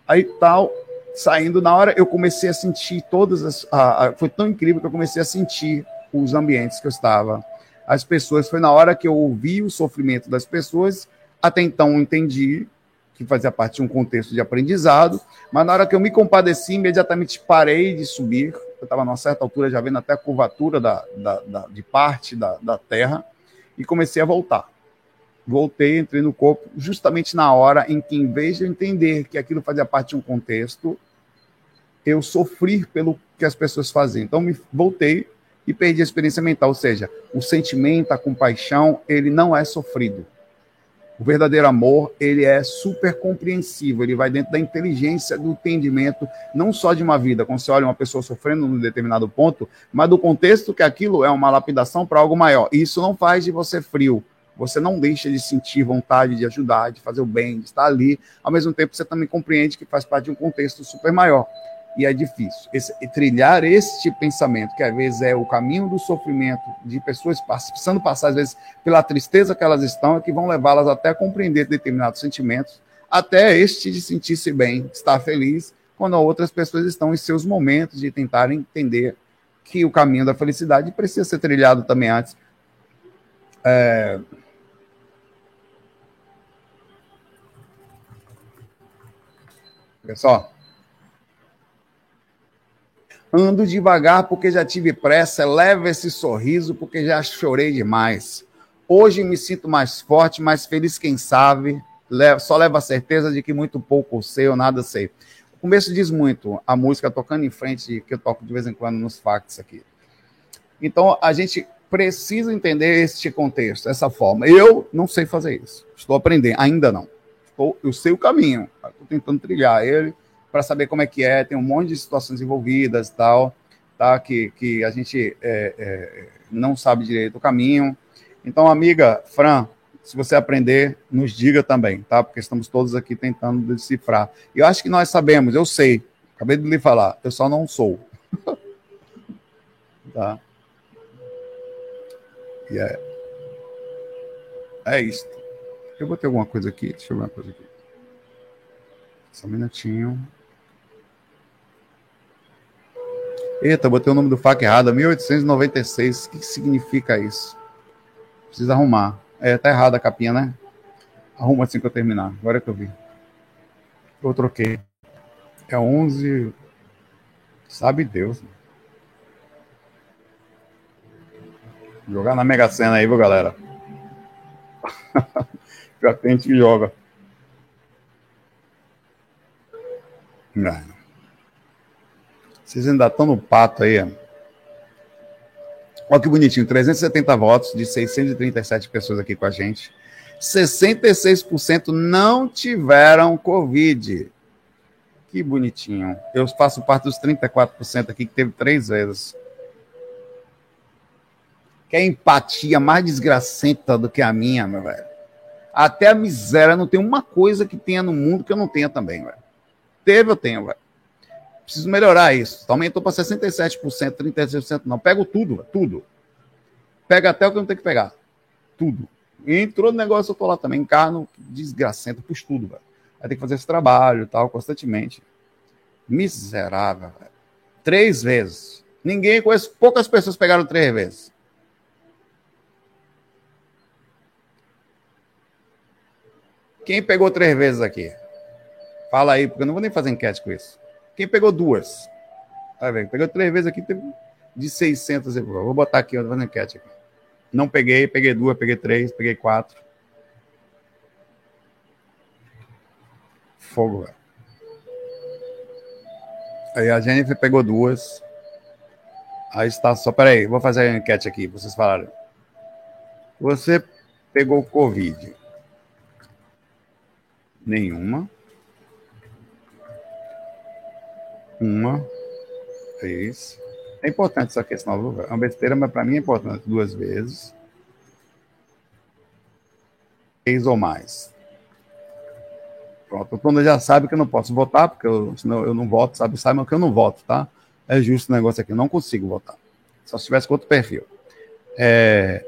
Aí tal, saindo na hora, eu comecei a sentir todas as. A, a, foi tão incrível que eu comecei a sentir os ambientes que eu estava, as pessoas. Foi na hora que eu ouvi o sofrimento das pessoas. Até então entendi que fazia parte de um contexto de aprendizado, mas na hora que eu me compadeci, imediatamente parei de subir. Eu estava numa certa altura, já vendo até a curvatura da, da, da de parte da, da terra, e comecei a voltar voltei, entrei no corpo, justamente na hora em que, em vez de eu entender que aquilo fazia parte de um contexto, eu sofri pelo que as pessoas faziam. Então, me voltei e perdi a experiência mental. Ou seja, o sentimento, a compaixão, ele não é sofrido. O verdadeiro amor, ele é super compreensivo, ele vai dentro da inteligência, do entendimento, não só de uma vida, quando você olha uma pessoa sofrendo num determinado ponto, mas do contexto que aquilo é uma lapidação para algo maior. E isso não faz de você frio, você não deixa de sentir vontade de ajudar, de fazer o bem, de estar ali. Ao mesmo tempo, você também compreende que faz parte de um contexto super maior e é difícil. Esse, trilhar este pensamento, que às vezes é o caminho do sofrimento de pessoas precisando passar, às vezes, pela tristeza que elas estão, é que vão levá-las até a compreender determinados sentimentos, até este de sentir-se bem, estar feliz, quando outras pessoas estão em seus momentos de tentar entender que o caminho da felicidade precisa ser trilhado também antes. É... Pessoal, Ando devagar porque já tive pressa, leva esse sorriso porque já chorei demais. Hoje me sinto mais forte, mais feliz, quem sabe. Só leva a certeza de que muito pouco sei ou nada sei. O começo diz muito, a música tocando em frente, que eu toco de vez em quando nos facts aqui. Então, a gente precisa entender este contexto, essa forma. Eu não sei fazer isso. Estou aprendendo, ainda não. Estou, eu sei o caminho, estou tentando trilhar ele para saber como é que é, tem um monte de situações envolvidas tal, tá? Que, que a gente é, é, não sabe direito o caminho. Então, amiga Fran, se você aprender, nos diga também, tá? Porque estamos todos aqui tentando decifrar. Eu acho que nós sabemos, eu sei, acabei de lhe falar, eu só não sou. <laughs> tá? E é, é isso. Eu botei alguma coisa aqui, deixa eu ver uma coisa aqui. Só um minutinho. Eita, botei o nome do fac errado, 1896. O que, significa isso? Precisa arrumar. É, tá errada a capinha, né? Arruma assim que eu terminar. Agora é que eu vi. Eu troquei. É 11. Sabe Deus. Jogar na Mega Sena aí, viu, galera? <laughs> Já tem gente que joga. Não. Vocês ainda estão no pato aí. Olha que bonitinho, 370 votos de 637 pessoas aqui com a gente. 66% não tiveram Covid. Que bonitinho. Eu faço parte dos 34% aqui que teve três vezes. Que é empatia mais desgracenta do que a minha, meu velho. Até a miséria não tem uma coisa que tenha no mundo que eu não tenha também, velho. Teve, eu tenho, velho. Preciso melhorar isso. Aumentou para 67%, 36%. Não, pego tudo, tudo. Pega até o que não tenho que pegar. Tudo. Entrou no negócio, eu tô lá também. Encarno, desgracento, pus tudo, velho. Vai ter que fazer esse trabalho e tal, constantemente. Miserável, velho. Três vezes. Ninguém conhece, poucas pessoas pegaram três vezes. Quem pegou três vezes aqui? Fala aí, porque eu não vou nem fazer enquete com isso. Quem pegou duas? Tá vendo? Pegou três vezes aqui, teve de 600. Vou botar aqui, vou fazer enquete aqui. Não peguei, peguei duas, peguei três, peguei quatro. Fogo, velho. Aí a Jennifer pegou duas. Aí está só. Peraí, vou fazer a enquete aqui. Vocês falaram. Você pegou Covid? Nenhuma. Uma, três. É importante essa questão. É uma besteira, mas para mim é importante. Duas vezes. Três ou mais. Pronto. O Tona já sabe que eu não posso votar, porque eu, senão eu não voto, sabe? Sabe que eu não voto, tá? É justo o negócio aqui. Eu não consigo votar. Só se tivesse com outro perfil. É,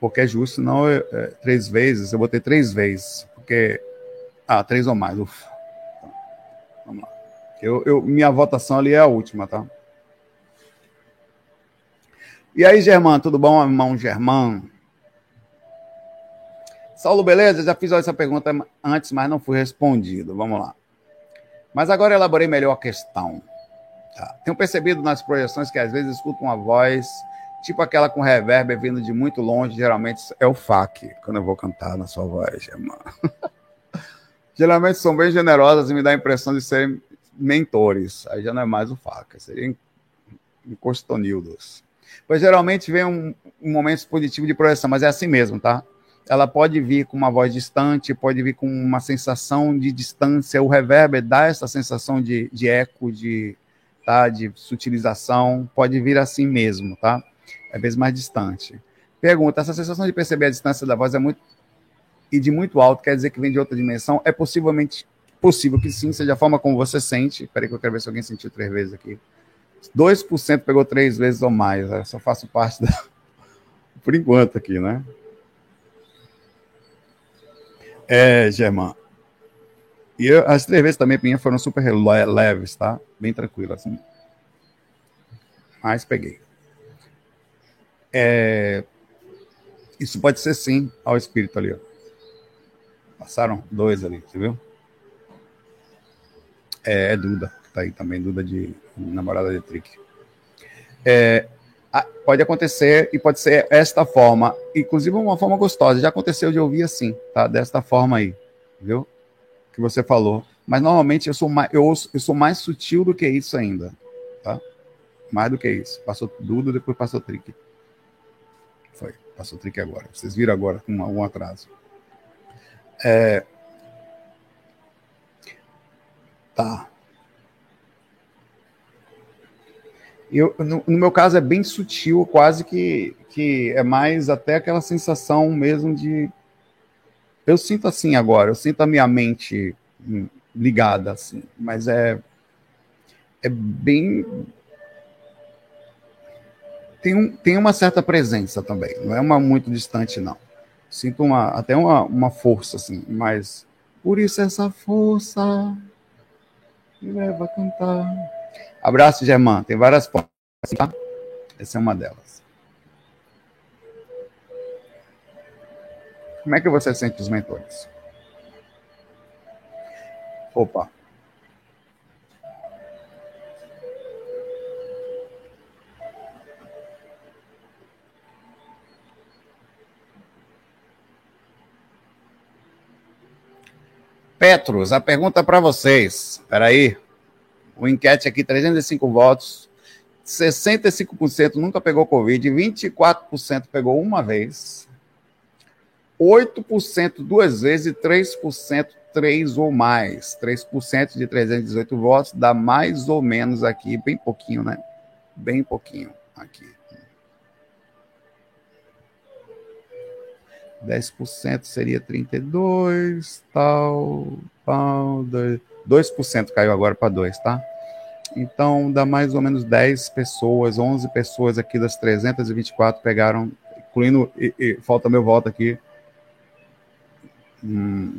porque é justo, não é, é, três vezes. Eu botei três vezes. Porque. Ah, três ou mais. Ufa. Eu, eu, minha votação ali é a última, tá? E aí, Germán, tudo bom, irmão Germán? Saulo, beleza? Já fiz essa pergunta antes, mas não fui respondido. Vamos lá. Mas agora elaborei melhor a questão. Tá. Tenho percebido nas projeções que às vezes escuto uma voz, tipo aquela com reverb vindo de muito longe, geralmente é o FAC, quando eu vou cantar na sua voz, Germán. <laughs> geralmente são bem generosas e me dá a impressão de serem mentores. Aí já não é mais o FAC, seria encostonildos. Pois geralmente vem um, um momento positivo de projeção, mas é assim mesmo, tá? Ela pode vir com uma voz distante, pode vir com uma sensação de distância. O reverb dá essa sensação de, de eco, de, tá? de sutilização, pode vir assim mesmo, tá? É vezes mais distante. Pergunta: essa sensação de perceber a distância da voz é muito e de muito alto, quer dizer que vem de outra dimensão? É possivelmente possível que sim, seja a forma como você sente. Espera que eu quero ver se alguém sentiu três vezes aqui. 2% pegou três vezes ou mais. Eu só faço parte da. <laughs> Por enquanto aqui, né? É, Germán. E eu, as três vezes também minha foram super leves, tá? Bem tranquilo, assim. Mas peguei. É, isso pode ser sim ao espírito ali, ó. Passaram dois ali, você viu? É, é Duda, que tá aí também, Duda de namorada de Trick. É, pode acontecer e pode ser esta forma, inclusive uma forma gostosa. Já aconteceu de ouvir assim, tá? Desta forma aí, viu? Que você falou. Mas normalmente eu sou mais, eu, eu sou mais sutil do que isso ainda, tá? Mais do que isso. Passou Duda, depois passou Trick. Foi, passou Trick agora. Vocês viram agora com algum atraso. É... Tá. Eu, no, no, meu caso é bem sutil, quase que, que é mais até aquela sensação mesmo de. Eu sinto assim agora, eu sinto a minha mente ligada, assim, mas é. É bem. Tem, um, tem uma certa presença também, não é uma muito distante, não. Sinto uma, até uma, uma força, assim, mas. Por isso essa força me leva a cantar. Abraço, Germán. Tem várias portas, tá? Essa é uma delas. Como é que você sente os mentores? Opa. Petros, a pergunta para vocês. Espera aí. O enquete aqui, 305 votos. 65% nunca pegou Covid, 24% pegou uma vez, 8% duas vezes e 3% três ou mais. 3% de 318 votos dá mais ou menos aqui, bem pouquinho, né? Bem pouquinho aqui. 10% seria 32, tal, tal, 2. 2% caiu agora para 2, tá? Então, dá mais ou menos 10 pessoas, 11 pessoas aqui das 324 pegaram, incluindo, e, e falta meu voto aqui, hum,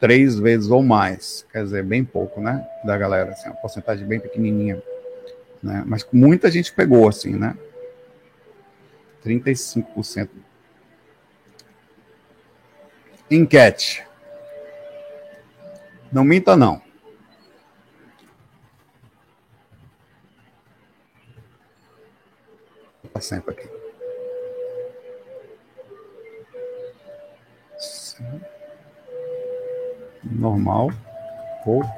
três vezes ou mais. Quer dizer, bem pouco, né? Da galera, assim, uma porcentagem bem pequenininha. Né? Mas muita gente pegou, assim, né? 35%. Enquete. Não minta, não. sempre aqui. Normal, pouco.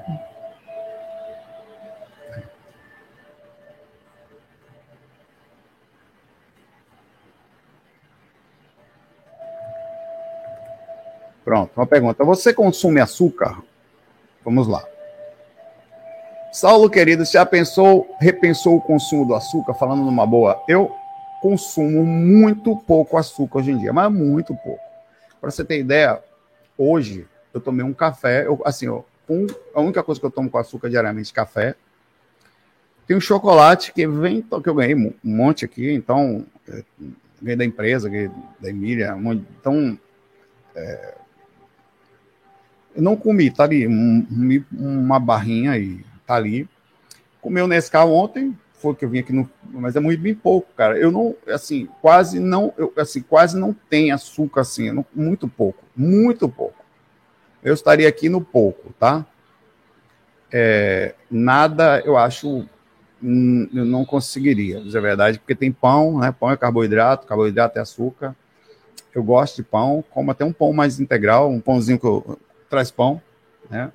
Pronto, uma pergunta. Você consome açúcar? Vamos lá. Saulo, querido, já pensou, repensou o consumo do açúcar? Falando numa boa, eu consumo muito pouco açúcar hoje em dia, mas muito pouco. Para você ter ideia, hoje eu tomei um café, eu, assim, ó, um, a única coisa que eu tomo com açúcar diariamente é café. Tem um chocolate que vem, que eu ganhei um monte aqui, então, é, ganhei da empresa, ganhei da Emília, então, é, eu não comi, tá ali, um, uma barrinha aí, tá ali. Comeu Nescau ontem, foi que eu vim aqui no, mas é muito bem pouco, cara. Eu não, assim, quase não, eu, assim, quase não tem açúcar assim, não, muito pouco, muito pouco. Eu estaria aqui no pouco, tá? É, nada, eu acho, hum, eu não conseguiria, dizer a verdade, porque tem pão, né? Pão é carboidrato, carboidrato é açúcar. Eu gosto de pão, como até um pão mais integral, um pãozinho que eu, traz pão, né?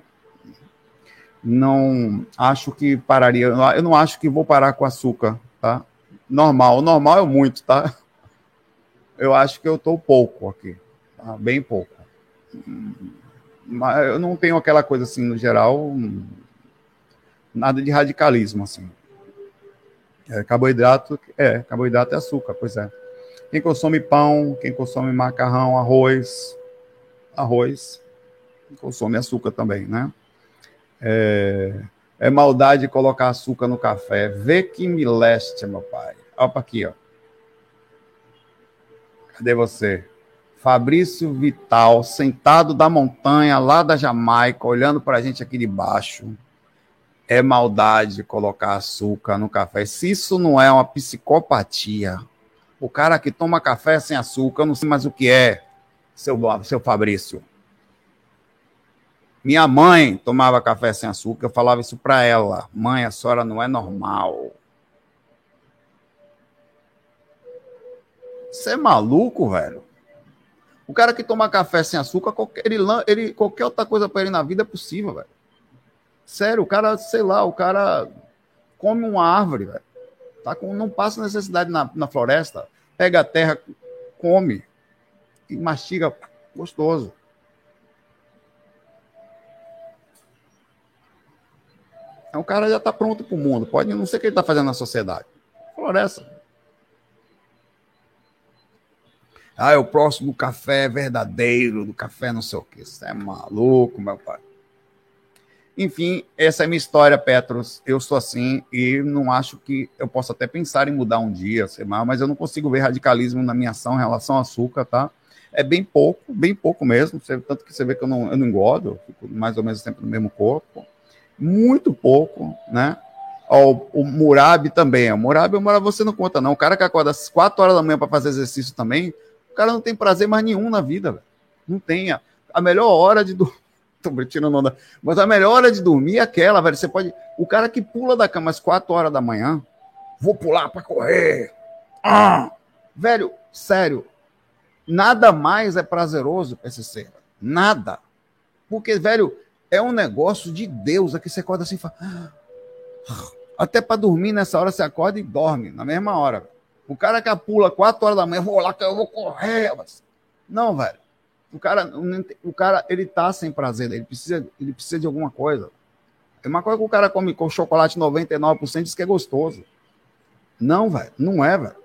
não acho que pararia. Eu não acho que vou parar com açúcar, tá? Normal. Normal é muito, tá? Eu acho que eu estou pouco aqui, tá? bem pouco. Mas eu não tenho aquela coisa assim, no geral, nada de radicalismo, assim. É, carboidrato, é, carboidrato é açúcar, pois é. Quem consome pão, quem consome macarrão, arroz, arroz, consome açúcar também, né? É, é maldade colocar açúcar no café. Vê que me leste, meu pai. Para aqui, ó. Cadê você? Fabrício Vital, sentado da montanha lá da Jamaica, olhando para a gente aqui de baixo. É maldade colocar açúcar no café. Se isso não é uma psicopatia, o cara que toma café sem açúcar, eu não sei mais o que é, seu, seu Fabrício. Minha mãe tomava café sem açúcar, eu falava isso para ela. Mãe, a senhora não é normal. Você é maluco, velho? O cara que toma café sem açúcar, qualquer, ele, ele, qualquer outra coisa para ele na vida é possível, velho. Sério, o cara, sei lá, o cara come uma árvore, velho. Tá com, não passa necessidade na, na floresta. Pega a terra, come e mastiga gostoso. Então o cara já está pronto para o mundo. Pode não sei o que ele está fazendo na sociedade. Floresta. Ah, é o próximo café verdadeiro, do café não sei o que. Você é maluco, meu pai. Enfim, essa é minha história, Petros. Eu sou assim e não acho que eu possa até pensar em mudar um dia, sei lá, mas eu não consigo ver radicalismo na minha ação em relação ao açúcar, tá? É bem pouco, bem pouco mesmo. Tanto que você vê que eu não, eu não engordo, eu fico mais ou menos sempre no mesmo corpo muito pouco, né? Ó, o Murabi também. O Murabi, o Murabi você não conta, não. O cara que acorda às 4 horas da manhã para fazer exercício também, o cara não tem prazer mais nenhum na vida, véio. Não tem. A, a melhor hora de dormir. <laughs> Tô tirando onda. Mas a melhor hora de dormir é aquela, velho. Você pode. O cara que pula da cama às 4 horas da manhã, vou pular para correr. Ah! Velho, sério. Nada mais é prazeroso ser. Nada. Porque, velho, é um negócio de Deus. Aqui você acorda assim e fala. Ah, até para dormir nessa hora você acorda e dorme na mesma hora. O cara que pula 4 horas da manhã, vou lá que eu vou correr. Não, velho. O cara, o cara, ele tá sem prazer, ele precisa, ele precisa de alguma coisa. É uma coisa que o cara come com chocolate 99% diz que é gostoso. Não, velho, não é, velho.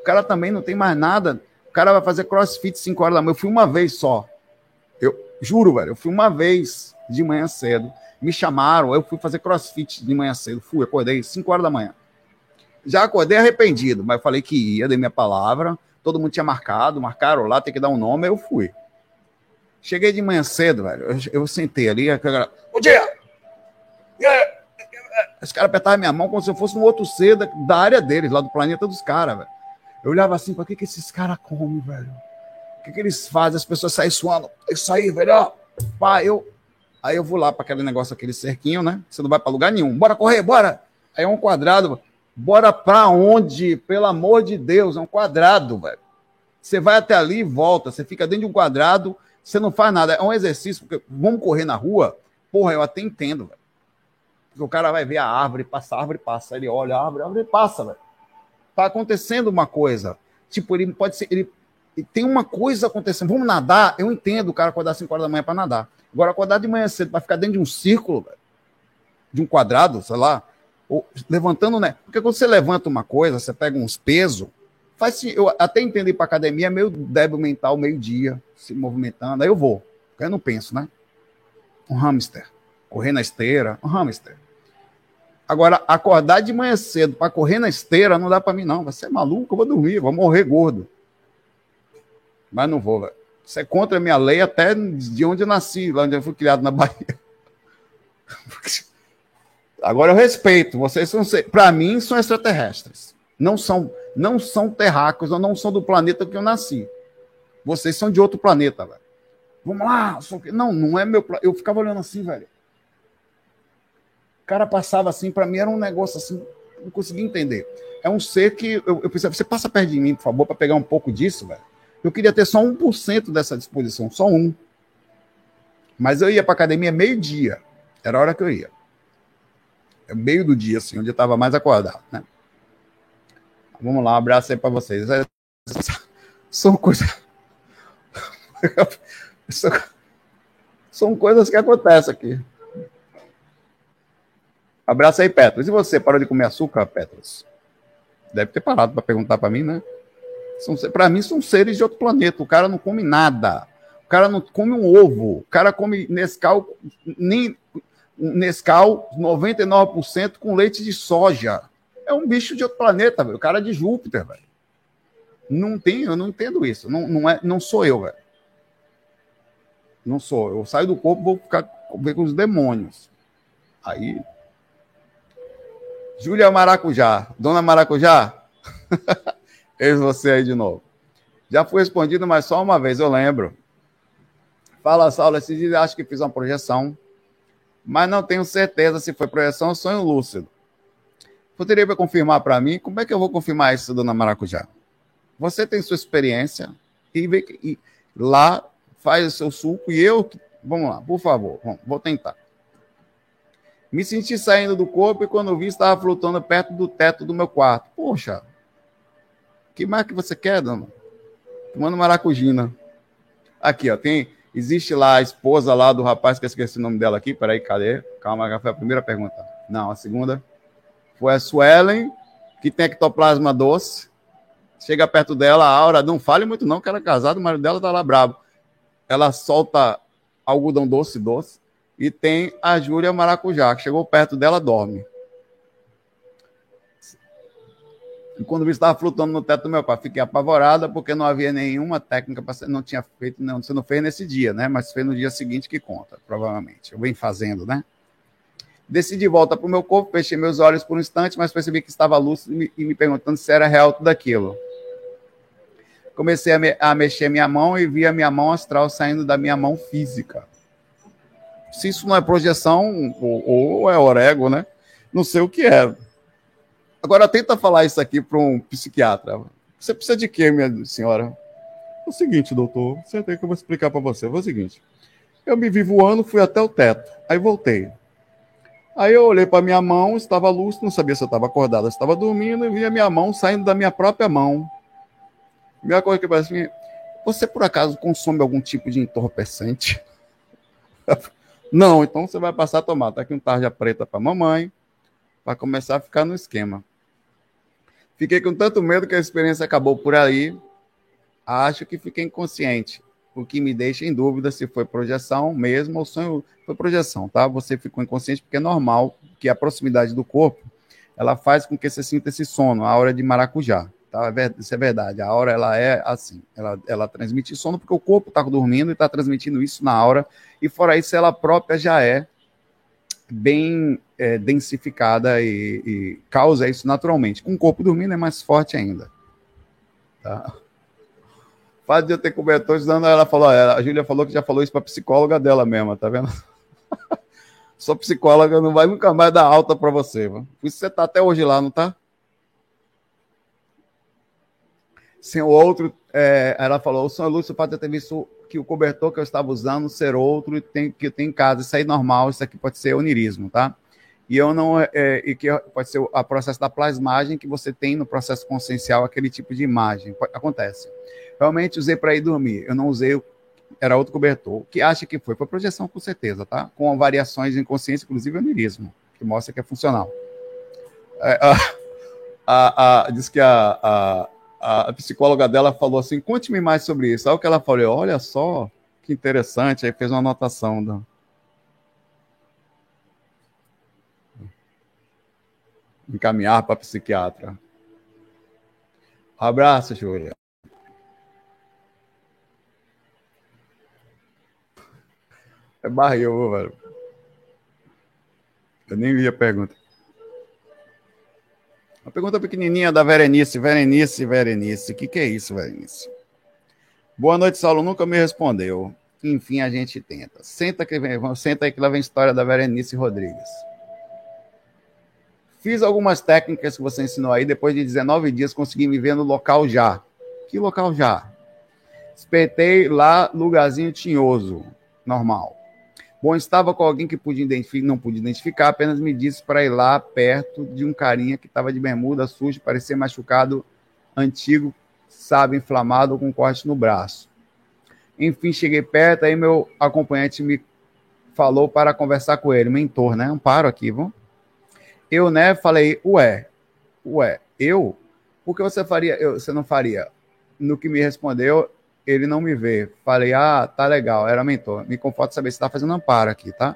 O cara também não tem mais nada. O cara vai fazer crossfit 5 horas da manhã. Eu fui uma vez só. Eu juro, velho, eu fui uma vez de manhã cedo. Me chamaram, eu fui fazer crossfit de manhã cedo. Fui, acordei 5 horas da manhã. Já acordei arrependido, mas falei que ia, dei minha palavra. Todo mundo tinha marcado, marcaram lá, tem que dar um nome, eu fui. Cheguei de manhã cedo, velho. Eu, eu sentei ali, aquela. Bom dia! Os caras apertavam minha mão como se eu fosse um outro ser da, área deles, lá do planeta dos caras, velho. Eu olhava assim, para que, que esses caras comem, velho? O que, que eles fazem? As pessoas saem suando. Isso aí, velho. Pá, eu, Aí eu vou lá para aquele negócio, aquele cerquinho, né? Você não vai para lugar nenhum. Bora correr, bora! Aí é um quadrado. Bora para onde? Pelo amor de Deus, é um quadrado, velho. Você vai até ali e volta. Você fica dentro de um quadrado, você não faz nada. É um exercício, porque vamos correr na rua? Porra, eu até entendo, velho. Porque o cara vai ver a árvore, passa a árvore, passa. Ele olha a árvore, a árvore passa, velho. Tá acontecendo uma coisa. Tipo, ele pode ser. Ele, tem uma coisa acontecendo. Vamos nadar? Eu entendo o cara acordar às 5 horas da manhã para nadar. Agora, acordar de manhã cedo para ficar dentro de um círculo, velho. de um quadrado, sei lá, ou levantando, né? Porque quando você levanta uma coisa, você pega uns pesos, faz eu até entender para academia é meio débil mental, meio dia, se movimentando, aí eu vou. Eu não penso, né? Um hamster, correr na esteira, um hamster. Agora, acordar de manhã cedo para correr na esteira não dá para mim, não. Vai ser maluco, eu vou dormir, vou morrer gordo. Mas não vou, velho. Isso é contra a minha lei até de onde eu nasci, lá onde eu fui criado na Bahia. Agora eu respeito, vocês são, para mim, são extraterrestres. Não são, não são terráqueos não são do planeta que eu nasci. Vocês são de outro planeta, velho. Vamos lá, não, não é meu, eu ficava olhando assim, velho cara passava assim, para mim era um negócio assim, não conseguia entender. É um ser que eu, eu pensei, você passa perto de mim, por favor, para pegar um pouco disso, velho. Eu queria ter só 1% dessa disposição, só um. Mas eu ia para academia meio-dia, era a hora que eu ia. É meio do dia, assim, onde eu estava mais acordado, né? Vamos lá, um abraço aí para vocês. É, são coisas. <laughs> são coisas que acontecem aqui. Abraço aí, Petros. E você, parou de comer açúcar, Petros? Deve ter parado para perguntar para mim, né? Para mim, são seres de outro planeta. O cara não come nada. O cara não come um ovo. O cara come Nescau, nem Nescau 99% com leite de soja. É um bicho de outro planeta, velho. O cara é de Júpiter, velho. Não tem, eu não entendo isso. Não, não, é, não sou eu, velho. Não sou. Eu saio do corpo, vou ficar ver com os demônios. Aí Júlia Maracujá. Dona Maracujá? <laughs> Eis você aí de novo. Já fui respondido, mas só uma vez, eu lembro. Fala, Saulo, esse dia acho que fiz uma projeção, mas não tenho certeza se foi projeção ou sonho lúcido. Poderia confirmar para mim? Como é que eu vou confirmar isso, dona Maracujá? Você tem sua experiência e, vê e lá faz o seu suco e eu. Vamos lá, por favor, vamos, vou tentar. Me senti saindo do corpo e quando vi estava flutuando perto do teto do meu quarto. Poxa, que que você quer, dona? Tomando maracujina. Aqui, ó, tem, existe lá a esposa lá do rapaz que eu esqueci o nome dela aqui. Peraí, cadê? Calma, foi a primeira pergunta. Não, a segunda foi a Suelen, que tem ectoplasma doce. Chega perto dela, a Aura, não fale muito não, que ela é casada, o marido dela tá lá brabo. Ela solta algodão doce, doce. E tem a Júlia Maracujá, que chegou perto dela, dorme. E quando vi estava flutuando no teto do meu pai, fiquei apavorada porque não havia nenhuma técnica para não tinha feito, não, você não fez nesse dia, né? Mas fez no dia seguinte que conta, provavelmente. Eu venho fazendo, né? Desci de volta para o meu corpo, fechei meus olhos por um instante, mas percebi que estava lúcido e me, perguntando se era real tudo aquilo. Comecei a, me, a mexer minha mão e vi a minha mão astral saindo da minha mão física se isso não é projeção ou, ou é orego, né? Não sei o que é. Agora tenta falar isso aqui para um psiquiatra. Você precisa de quê, minha senhora? O seguinte, doutor, senta que eu vou explicar para você. É o seguinte, eu me vi voando, fui até o teto, aí voltei. Aí eu olhei para minha mão, estava luz, não sabia se eu estava acordado, se estava dormindo, e vi a minha mão saindo da minha própria mão. Minha coisa que assim, você por acaso consome algum tipo de entorpecente? <laughs> Não, então você vai passar a tomar. Tá aqui um tarja preta para mamãe, para começar a ficar no esquema. Fiquei com tanto medo que a experiência acabou por aí. Acho que fiquei inconsciente, o que me deixa em dúvida se foi projeção mesmo ou sonho. Foi projeção, tá? Você ficou inconsciente porque é normal que a proximidade do corpo ela faz com que você sinta esse sono, a hora de maracujá. Tá? É isso é verdade. A aura ela é assim, ela, ela transmite sono porque o corpo está dormindo e está transmitindo isso na aura. E fora isso, ela própria já é bem é, densificada e, e, causa isso naturalmente. Com o corpo dormindo é mais forte ainda. Tá? O fato de eu ter cobertores dando, ela falou, a Júlia falou que já falou isso para psicóloga dela mesma, tá vendo? <laughs> Sua psicóloga não vai nunca mais dar alta para você. Por isso você tá até hoje lá, não tá? sem o outro, é, ela falou, o senhor Lúcio pode ter visto que o cobertor que eu estava usando ser outro tem, que tem em casa. Isso aí é normal, isso aqui pode ser onirismo, tá? E eu não, é, e que pode ser o processo da plasmagem que você tem no processo consciencial, aquele tipo de imagem. Acontece. Realmente usei para ir dormir. Eu não usei, era outro cobertor. O que acha que foi? Foi projeção, com certeza, tá? Com variações em consciência, inclusive onirismo. que mostra que é funcional. É, a, <laughs> a, a, diz que a, a, a psicóloga dela falou assim: conte-me mais sobre isso. Aí o que ela falou: olha só, que interessante. Aí fez uma anotação. Do... Encaminhar para psiquiatra. Abraço, Júlia. É barril, velho. Eu nem vi a pergunta. Uma pergunta pequenininha da Verenice. Verenice, Verenice. O que, que é isso, Verenice? Boa noite, Saulo. Nunca me respondeu. Enfim, a gente tenta. Senta, que vem, senta aí que lá vem a história da Verenice Rodrigues. Fiz algumas técnicas que você ensinou aí. Depois de 19 dias, consegui me ver no local já. Que local já? Espetei lá, lugarzinho tinhoso. Normal. Bom, estava com alguém que pude não pude identificar, apenas me disse para ir lá perto de um carinha que estava de bermuda sujo, parecia machucado, antigo, sabe, inflamado, com corte no braço. Enfim, cheguei perto, aí meu acompanhante me falou para conversar com ele, mentor, né? Amparo aqui, vamos? Eu, né, falei, ué, ué, eu? Por que você faria, eu, você não faria? No que me respondeu, ele não me vê. Falei, ah, tá legal, era mentor. Me conforta saber se tá fazendo amparo aqui, tá?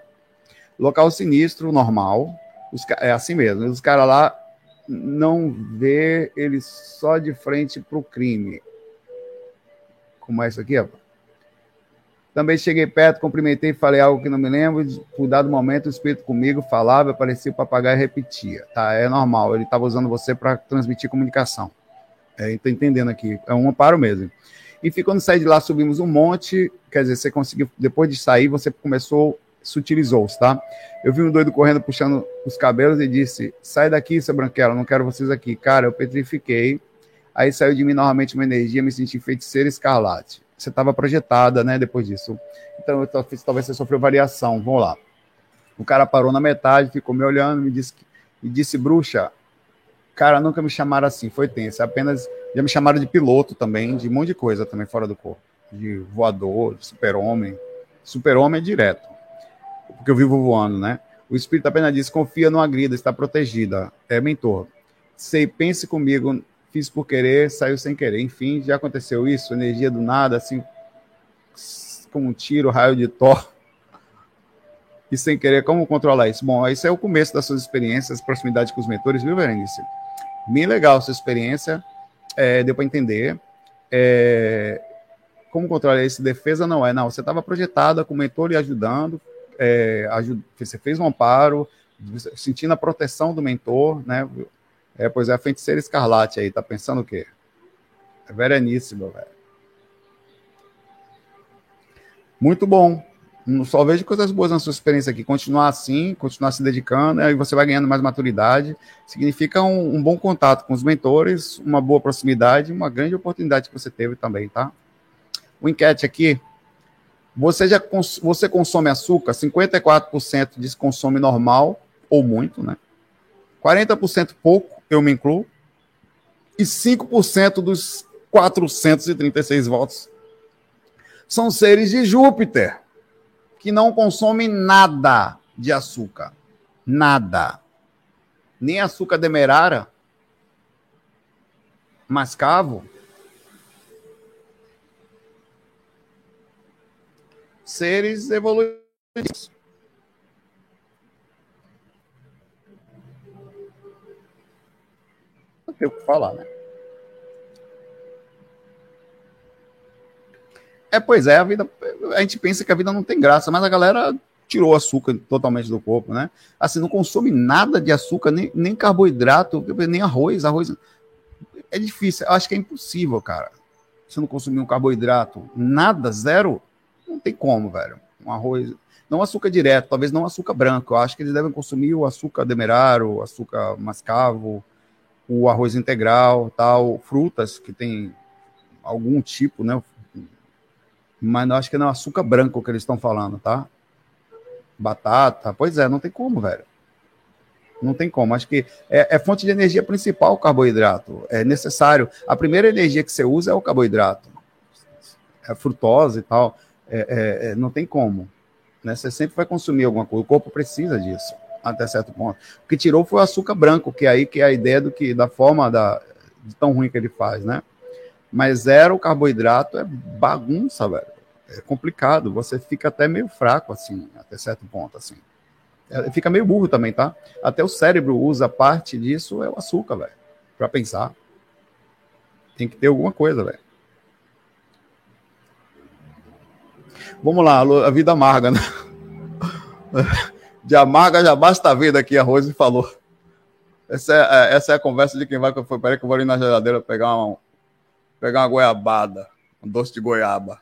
Local sinistro, normal. Os, é assim mesmo. Os caras lá não vê ele só de frente pro crime. Como é isso aqui, ó? Também cheguei perto, cumprimentei e falei algo que não me lembro. Por dado momento, o espírito comigo falava, parecia o papagaio e repetia. Tá, é normal. Ele estava usando você para transmitir comunicação. É, Estou entendendo aqui. É um amparo mesmo. E quando saí de lá, subimos um monte. Quer dizer, você conseguiu, depois de sair, você começou, sutilizou-se, tá? Eu vi um doido correndo, puxando os cabelos e disse: Sai daqui, seu branquelo, não quero vocês aqui. Cara, eu petrifiquei. Aí saiu de mim novamente uma energia, me senti feiticeira escarlate. Você estava projetada, né, depois disso. Então, eu, talvez você sofreu variação. Vamos lá. O cara parou na metade, ficou me olhando, me disse, me disse bruxa, cara, nunca me chamaram assim, foi tenso. Apenas já me chamaram de piloto também, de um monte de coisa também fora do corpo. De voador, de super-homem. Super-homem é direto. Porque eu vivo voando, né? O espírito apenas diz: confia, não agrida, está protegida. É mentor. Sei, pense comigo, fiz por querer, saiu sem querer. Enfim, já aconteceu isso, energia do nada, assim, como um tiro, raio de Thor. E sem querer, como controlar isso? Bom, esse é o começo das suas experiências, proximidade com os mentores, viu, Verenice? Bem legal sua experiência é, deu para entender. É, como controlar esse defesa não é, não. Você estava projetada com o mentor e ajudando, é, ajud, você fez um amparo, sentindo a proteção do mentor, né? É, pois é, a feiticeira escarlate aí, tá pensando o quê? É vereníssimo, velho. Muito bom só vejo coisas boas na sua experiência aqui. Continuar assim, continuar se dedicando, aí você vai ganhando mais maturidade. Significa um, um, bom contato com os mentores, uma boa proximidade, uma grande oportunidade que você teve também, tá? O enquete aqui. Você já cons você consome açúcar? 54% diz consome normal ou muito, né? 40% pouco, eu me incluo. E 5% dos 436 votos são seres de Júpiter que não consome nada de açúcar. Nada. Nem açúcar demerara, mascavo. Seres evoluídos. Não tem o que falar, né? É, pois é, a vida. A gente pensa que a vida não tem graça, mas a galera tirou açúcar totalmente do corpo, né? Assim, não consome nada de açúcar, nem, nem carboidrato, nem arroz. Arroz. É difícil, eu acho que é impossível, cara. Se não consumir um carboidrato, nada, zero, não tem como, velho. Um arroz. Não açúcar direto, talvez não açúcar branco. Eu acho que eles devem consumir o açúcar demeraro, o açúcar mascavo, o arroz integral, tal, frutas que tem algum tipo, né? Mas eu acho que não é açúcar branco que eles estão falando, tá? Batata. Pois é, não tem como, velho. Não tem como. Acho que é, é, fonte de energia principal o carboidrato. É necessário. A primeira energia que você usa é o carboidrato. É frutose e tal. É, é, é, não tem como. Né? Você sempre vai consumir alguma coisa. O corpo precisa disso. até certo ponto. O que tirou foi o açúcar branco, que é aí que é a ideia do que da forma da de tão ruim que ele faz, né? Mas zero carboidrato é bagunça, velho. É complicado. Você fica até meio fraco, assim, até certo ponto, assim. É, fica meio burro também, tá? Até o cérebro usa parte disso, é o açúcar, velho. Pra pensar. Tem que ter alguma coisa, velho. Vamos lá, a vida amarga, né? <laughs> De amarga já basta a vida aqui, a Rose falou. Essa é, é, essa é a conversa de quem vai. Peraí que eu vou ali na geladeira pegar uma, pegar uma goiabada, um doce de goiaba.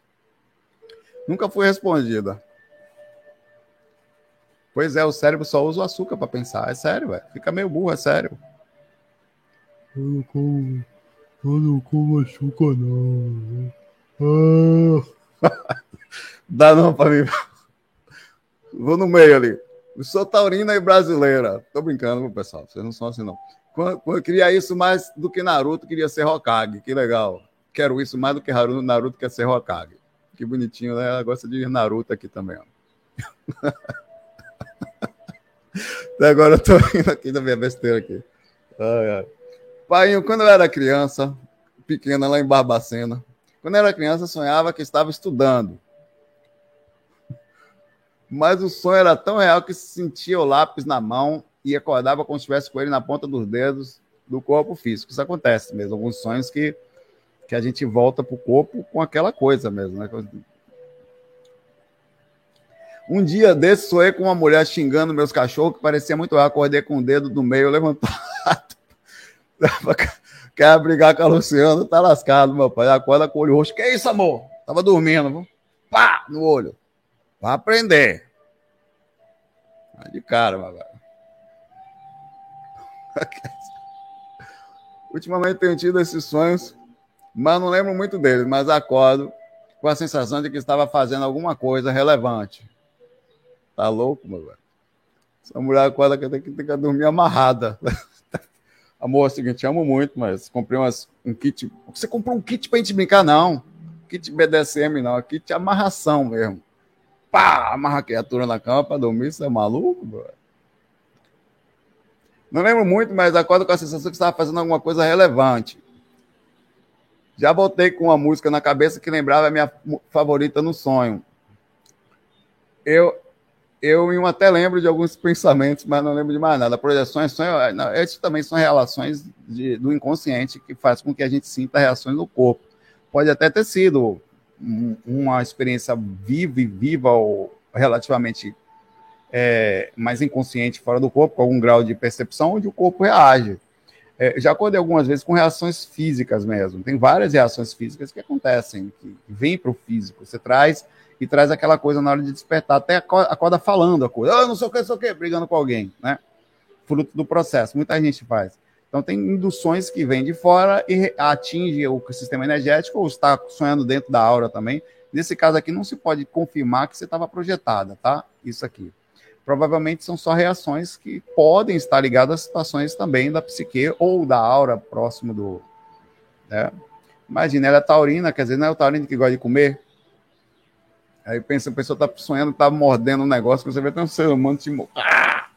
Nunca foi respondida. Pois é, o cérebro só usa o açúcar para pensar. É sério, velho. Fica meio burro, é sério. Eu não como, eu não como açúcar, não. Ah. <laughs> Dá não pra mim. Vou no meio ali. Eu sou taurina e brasileira. Tô brincando, pessoal. Vocês não são assim, não. Quando, quando eu queria isso mais do que Naruto, queria ser Hokage. Que legal. Quero isso mais do que Naruto, Naruto quer ser Hokage. Que bonitinho, né? Ela gosta de Naruto aqui também, ó. Até <laughs> agora eu tô indo aqui da minha besteira aqui. Ai, ai. Pai, quando eu era criança, pequena lá em Barbacena, quando eu era criança, sonhava que estava estudando. Mas o sonho era tão real que sentia o lápis na mão e acordava como se estivesse com ele na ponta dos dedos do corpo físico. Isso acontece mesmo. Alguns sonhos que, que a gente volta para o corpo com aquela coisa mesmo. Né? Um dia desse, sonhei com uma mulher xingando meus cachorros, que parecia muito real. Acordei com o dedo do meio levantado. <laughs> Quer brigar com a Luciana, tá lascado, meu pai. Acorda com o olho roxo. Que isso, amor? Tava dormindo. Pá, no olho. Vai aprender. Vai de cara, meu. <laughs> Ultimamente tenho tido esses sonhos, mas não lembro muito deles, mas acordo com a sensação de que estava fazendo alguma coisa relevante. Tá louco, meu velho? Essa mulher acorda que tem que, que dormir amarrada. <laughs> Amor, é o seguinte, amo muito, mas comprei umas, um kit. Você comprou um kit pra gente brincar, não. Kit BDSM, não. É kit amarração mesmo pá, amarra a criatura na cama para dormir, você é maluco, bro? Não lembro muito, mas acordo com a sensação que estava fazendo alguma coisa relevante. Já voltei com uma música na cabeça que lembrava a minha favorita no sonho. Eu, eu até lembro de alguns pensamentos, mas não lembro de mais nada. Projeções, sonho, esses também são relações de, do inconsciente que faz com que a gente sinta reações no corpo. Pode até ter sido uma experiência viva e viva ou relativamente é, mais inconsciente fora do corpo, com algum grau de percepção, onde o corpo reage. É, já acordei algumas vezes com reações físicas mesmo. Tem várias reações físicas que acontecem, que vêm para o físico. Você traz e traz aquela coisa na hora de despertar, até acorda falando a coisa. Ah, não sei o que, não sei o que, brigando com alguém, né? Fruto do processo. Muita gente faz. Então, tem induções que vêm de fora e atinge o sistema energético ou está sonhando dentro da aura também. Nesse caso aqui, não se pode confirmar que você estava projetada, tá? Isso aqui. Provavelmente são só reações que podem estar ligadas a situações também da psique ou da aura próximo do. Né? Imagina, ela é taurina, quer dizer, não é o taurino que gosta de comer? Aí pensa, a pessoa está sonhando, está mordendo um negócio, que você vê tem um ser humano te ah!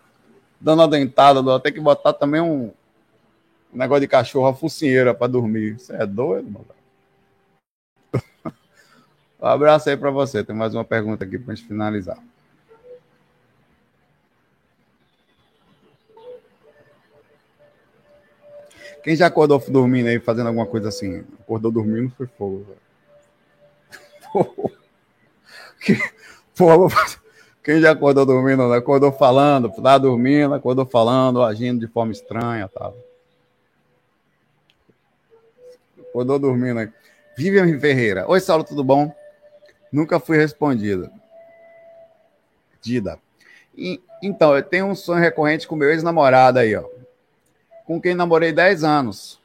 dando a dentada, até que botar também um, um negócio de cachorro, a focinheira para dormir. Você é doido, mano? <laughs> um abraço aí para você. Tem mais uma pergunta aqui para gente finalizar. Quem já acordou dormindo aí, fazendo alguma coisa assim? Acordou dormindo, foi fogo. <laughs> Quem já acordou dormindo, né? acordou falando, tá dormindo, acordou falando, agindo de forma estranha, tal. Tá? Acordou dormindo aí. Vivian Ferreira. Oi, Saulo, tudo bom? Nunca fui respondida. Dida. E, então, eu tenho um sonho recorrente com meu ex-namorado aí, ó. Com quem namorei 10 anos.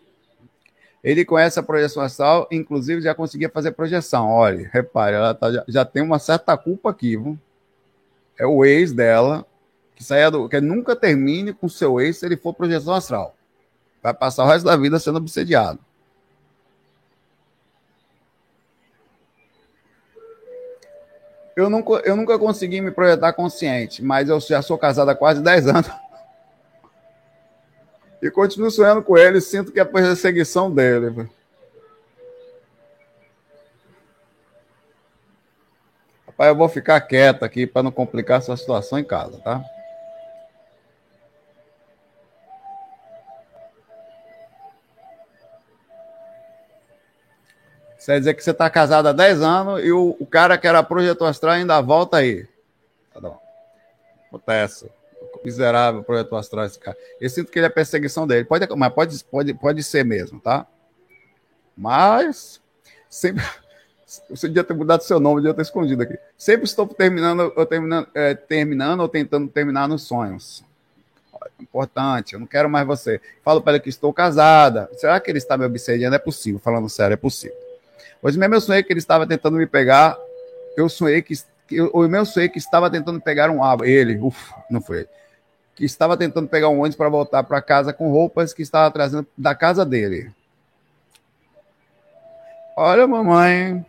Ele conhece a projeção astral, inclusive já conseguia fazer projeção. Olha, repare, ela tá, já, já, tem uma certa culpa aqui, viu? É o ex dela, que saia do. que nunca termine com seu ex se ele for projeção astral. Vai passar o resto da vida sendo obsediado. Eu nunca, eu nunca consegui me projetar consciente, mas eu já sou casado há quase 10 anos. E continuo sonhando com ele, sinto que é a perseguição dele. Rapaz, eu vou ficar quieto aqui para não complicar sua situação em casa, tá? Você quer dizer que você está casado há 10 anos e o, o, cara que era projetor astral ainda volta aí. Tá bom. Acontece. Miserável projetor astral esse cara. Eu sinto que ele é perseguição dele. Pode, mas pode, pode, pode ser mesmo, tá? Mas sempre. <laughs> Você devia ter mudado seu nome, devia ter escondido aqui. Sempre estou terminando, ou terminando, é, terminando ou tentando terminar nos sonhos. Importante, eu não quero mais você. Falo para ele que estou casada. Será que ele está me obsediando? É possível, falando sério, é possível. Hoje mesmo eu sonhei que ele estava tentando me pegar. Eu sonhei que. Eu, o meu sonhei que estava tentando pegar um abo. Ele, ufa, não foi ele. Que estava tentando pegar um ônibus para voltar para casa com roupas que estava trazendo da casa dele. Olha, mamãe,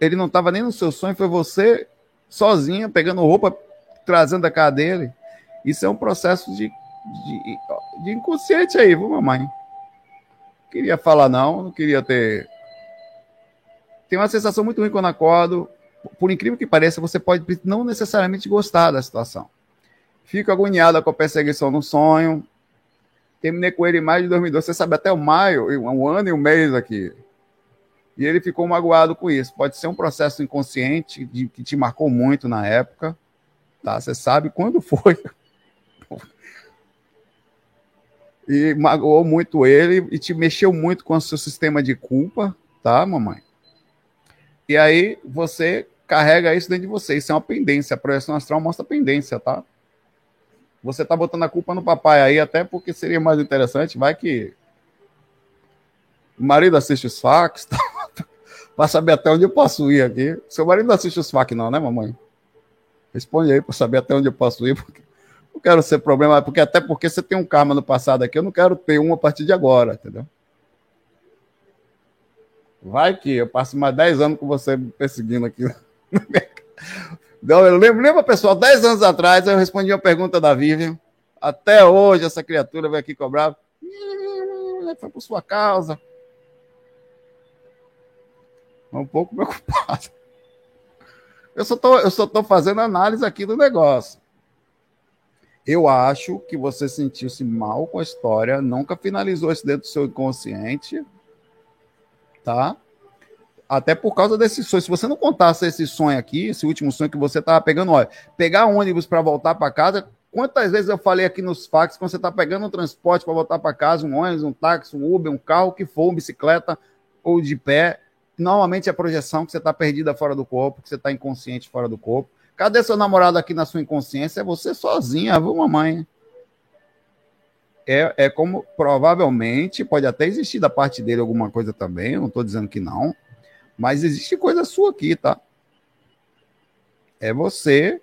ele não estava nem no seu sonho, foi você sozinha pegando roupa, trazendo da casa dele. Isso é um processo de, de, de inconsciente aí, viu, mamãe? Queria falar não, não queria ter. Tem uma sensação muito ruim quando acordo. Por incrível que pareça, você pode não necessariamente gostar da situação. Fico agoniada com a perseguição no sonho. Terminei com ele em maio de 2012. Você sabe, até o maio, um ano e um mês aqui. E ele ficou magoado com isso. Pode ser um processo inconsciente de, que te marcou muito na época. Tá? Você sabe quando foi. <laughs> e magoou muito ele e te mexeu muito com o seu sistema de culpa, tá, mamãe? E aí você carrega isso dentro de você. Isso é uma pendência. A projeção astral mostra pendência, tá? Você tá botando a culpa no papai aí, até porque seria mais interessante. Vai que o marido assiste os fax, <laughs> tá? para saber até onde eu posso ir aqui. Seu marido não assiste os fax, não, né, mamãe? Responde aí para saber até onde eu posso ir, porque não quero ser problema, porque até porque você tem um karma no passado aqui, eu não quero ter um a partir de agora, entendeu? Vai que eu passo mais 10 anos com você me perseguindo aqui. Eu lembro, lembra, pessoal, 10 anos atrás eu respondi uma pergunta da Vivian. Até hoje essa criatura veio aqui cobrar. Foi por sua causa um pouco <laughs> preocupado. Eu só tô, eu só fazendo análise aqui do negócio. Eu acho que você sentiu-se mal com a história, nunca finalizou isso dentro do seu inconsciente, tá? Até por causa desse sonho. Se você não contasse esse sonho aqui, esse último sonho que você tava pegando, olha, pegar ônibus para voltar para casa, quantas vezes eu falei aqui nos fax, quando você tá pegando um transporte para voltar para casa, um ônibus, um táxi, um Uber, um carro, que for, uma bicicleta ou de pé, Normalmente é a projeção que você está perdida fora do corpo, que você está inconsciente fora do corpo. Cadê seu namorado aqui na sua inconsciência? É você sozinha, viu, mamãe? É, é como provavelmente pode até existir da parte dele alguma coisa também, não estou dizendo que não, mas existe coisa sua aqui, tá? É você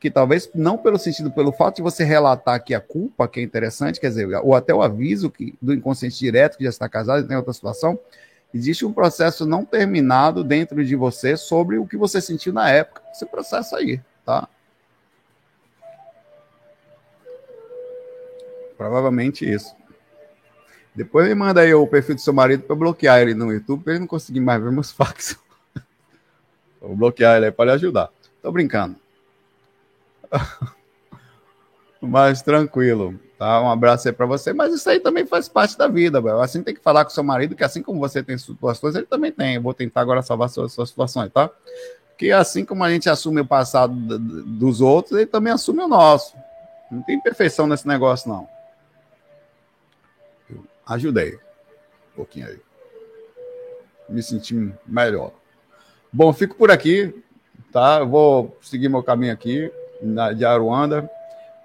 que talvez não pelo sentido, pelo fato de você relatar aqui a culpa, que é interessante, quer dizer, ou até o aviso que, do inconsciente direto, que já está casado tem outra situação, Existe um processo não terminado dentro de você sobre o que você sentiu na época. Esse processo aí, tá? Provavelmente isso. Depois me manda aí o perfil do seu marido para bloquear ele no YouTube para ele não conseguir mais ver meus fax. <laughs> Vou bloquear ele aí para lhe ajudar. Tô brincando. <laughs> Mas tranquilo. Tá? Um abraço aí para você, mas isso aí também faz parte da vida, velho. Assim tem que falar com seu marido, que assim como você tem situações, ele também tem. Eu vou tentar agora salvar suas, suas situações, tá? Que assim como a gente assume o passado dos outros, ele também assume o nosso. Não tem perfeição nesse negócio, não. Ajudei um pouquinho aí. Me senti melhor. Bom, fico por aqui, tá? Eu vou seguir meu caminho aqui na, de Aruanda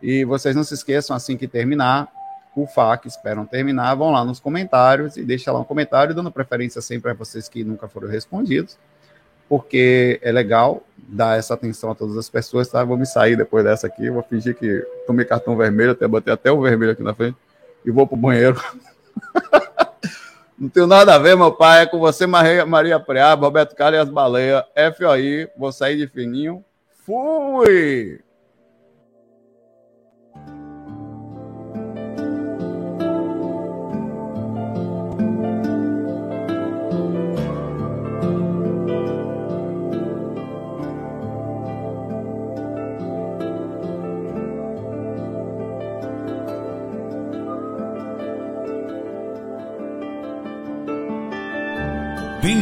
e vocês não se esqueçam, assim que terminar, o FAQ, esperam terminar, vão lá nos comentários e deixa lá um comentário, dando preferência sempre a vocês que nunca foram respondidos, porque é legal dar essa atenção a todas as pessoas, tá? Vou me sair depois dessa aqui, vou fingir que tomei cartão vermelho, até botei até o vermelho aqui na frente, e vou pro banheiro. <laughs> <laughs> Não tenho nada a ver, meu pai, é com você, Maria, Maria Preaba, Roberto Carlos e as Baleias, FOI, vou sair de fininho, Fui!